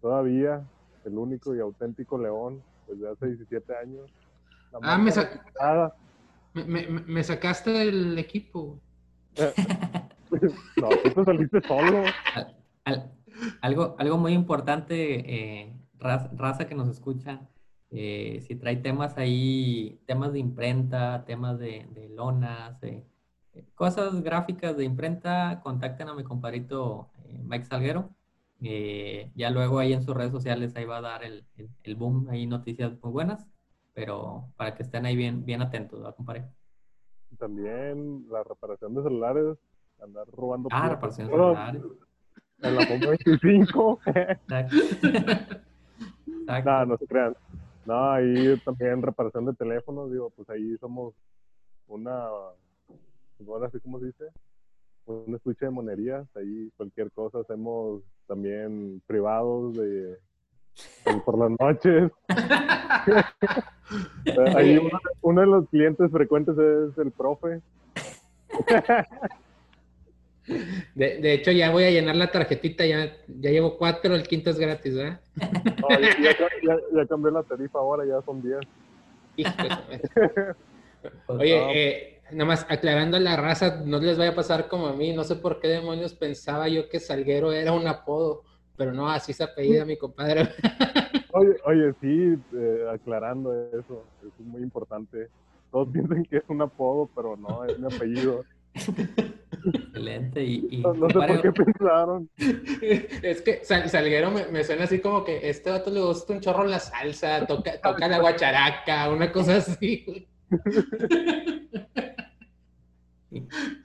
todavía el único y auténtico León desde hace 17 años. Ah, me, me, sacaste del equipo. no, tú te saliste solo. algo, algo muy importante, eh, raza, que nos escucha, eh, si trae temas ahí, temas de imprenta, temas de, de lonas, de cosas gráficas de imprenta, contacten a mi compadrito eh, Mike Salguero. Eh, ya luego ahí en sus redes sociales ahí va a dar el, el, boom, ahí noticias muy buenas, pero para que estén ahí bien, bien atentos, ¿va, compadre? También la reparación de celulares, andar robando. Ah, reparación de celulares. En la pompa 25. Exacto. No, no se crean. No, ahí también reparación de teléfonos, digo, pues ahí somos una ahora sí como se dice, un estuche de monerías, ahí cualquier cosa hacemos también privados de, por las noches. ahí uno, de los clientes frecuentes es el profe. De, de, hecho, ya voy a llenar la tarjetita, ya, ya llevo cuatro, el quinto es gratis, ¿verdad? ya, cambié la tarifa ahora, ya son diez. Oye, eh, nada más aclarando a la raza, no les vaya a pasar como a mí, no sé por qué demonios pensaba yo que Salguero era un apodo, pero no, así se apellida mi compadre. Oye, oye sí, eh, aclarando eso, es muy importante. Todos piensan que es un apodo, pero no, es mi apellido. Excelente. Y, no, sé por qué pensaron. Es que Salguero me, suena así como que este vato le gusta un chorro la salsa, toca, toca la guacharaca, una cosa así.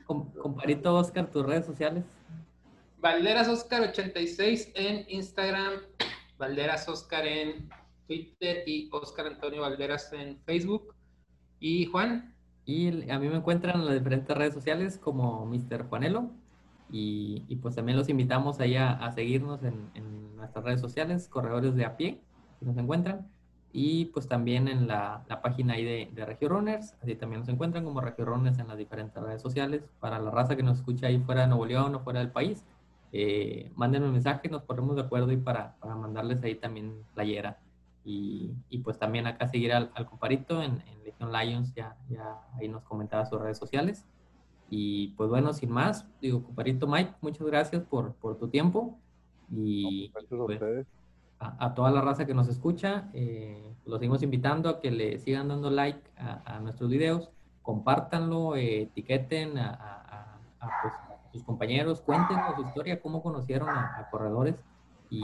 comparito Oscar, tus redes sociales. Valderas Oscar 86 en Instagram, Valderas Oscar en Twitter y Oscar Antonio Valderas en Facebook. ¿Y Juan? Y a mí me encuentran en las diferentes redes sociales como Mr. Juanelo. Y, pues también los invitamos ahí a, seguirnos en, en, nuestras redes sociales, Corredores de a pie, que nos encuentran y pues también en la, la página ahí de, de Regio Runners, así también nos encuentran como Regio Runners en las diferentes redes sociales. Para la raza que nos escucha ahí fuera de Nuevo León o fuera del país, eh, mándenme un mensaje, nos ponemos de acuerdo y para, para mandarles ahí también playera. Y, y, pues también acá seguir al, al comparito en, en, Legion Lions, ya, ya ahí nos comentaba sus redes sociales. Y pues bueno, sin más, digo, comparito Mike, muchas gracias por, por tu tiempo. Y, gracias a pues, ustedes a, toda la raza que nos escucha. Eh, los seguimos invitando a que le sigan dando like a, nuestros videos, compártanlo, eh, etiqueten a, pues, sus compañeros, cuéntenos su historia, cómo conocieron a, corredores y,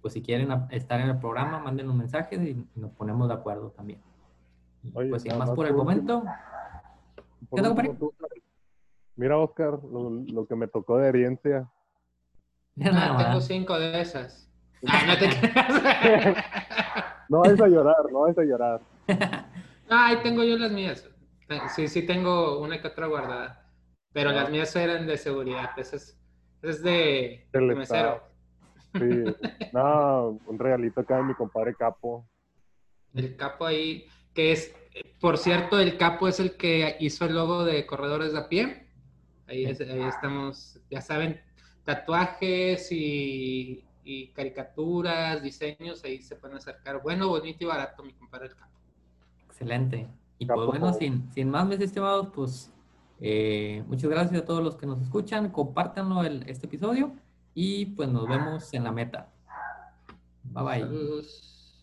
pues si quieren estar en el programa, manden un mensaje y, nos ponemos de acuerdo también. pues sin más por el momento. Mira, Oscar, lo, que me tocó de herencia. Ah, tengo cinco de esas. Ah, no te No es a llorar, no es a llorar. Ay, tengo yo las mías. Sí, sí tengo una que otra guardada. Pero las mías eran de seguridad. Esa es, es de, de mesero. Sí. No, un regalito acá de mi compadre Capo. El Capo ahí, que es, por cierto, el Capo es el que hizo el logo de Corredores de a pie. Ahí, ahí estamos, ya saben, tatuajes y y caricaturas, diseños, ahí se pueden acercar. Bueno, bonito y barato, mi compadre el campo. Excelente. Y pues bueno, sin, sin más, mis estimados, pues eh, muchas gracias a todos los que nos escuchan. Compártanlo el, este episodio y pues nos vemos en la meta. Bye bye.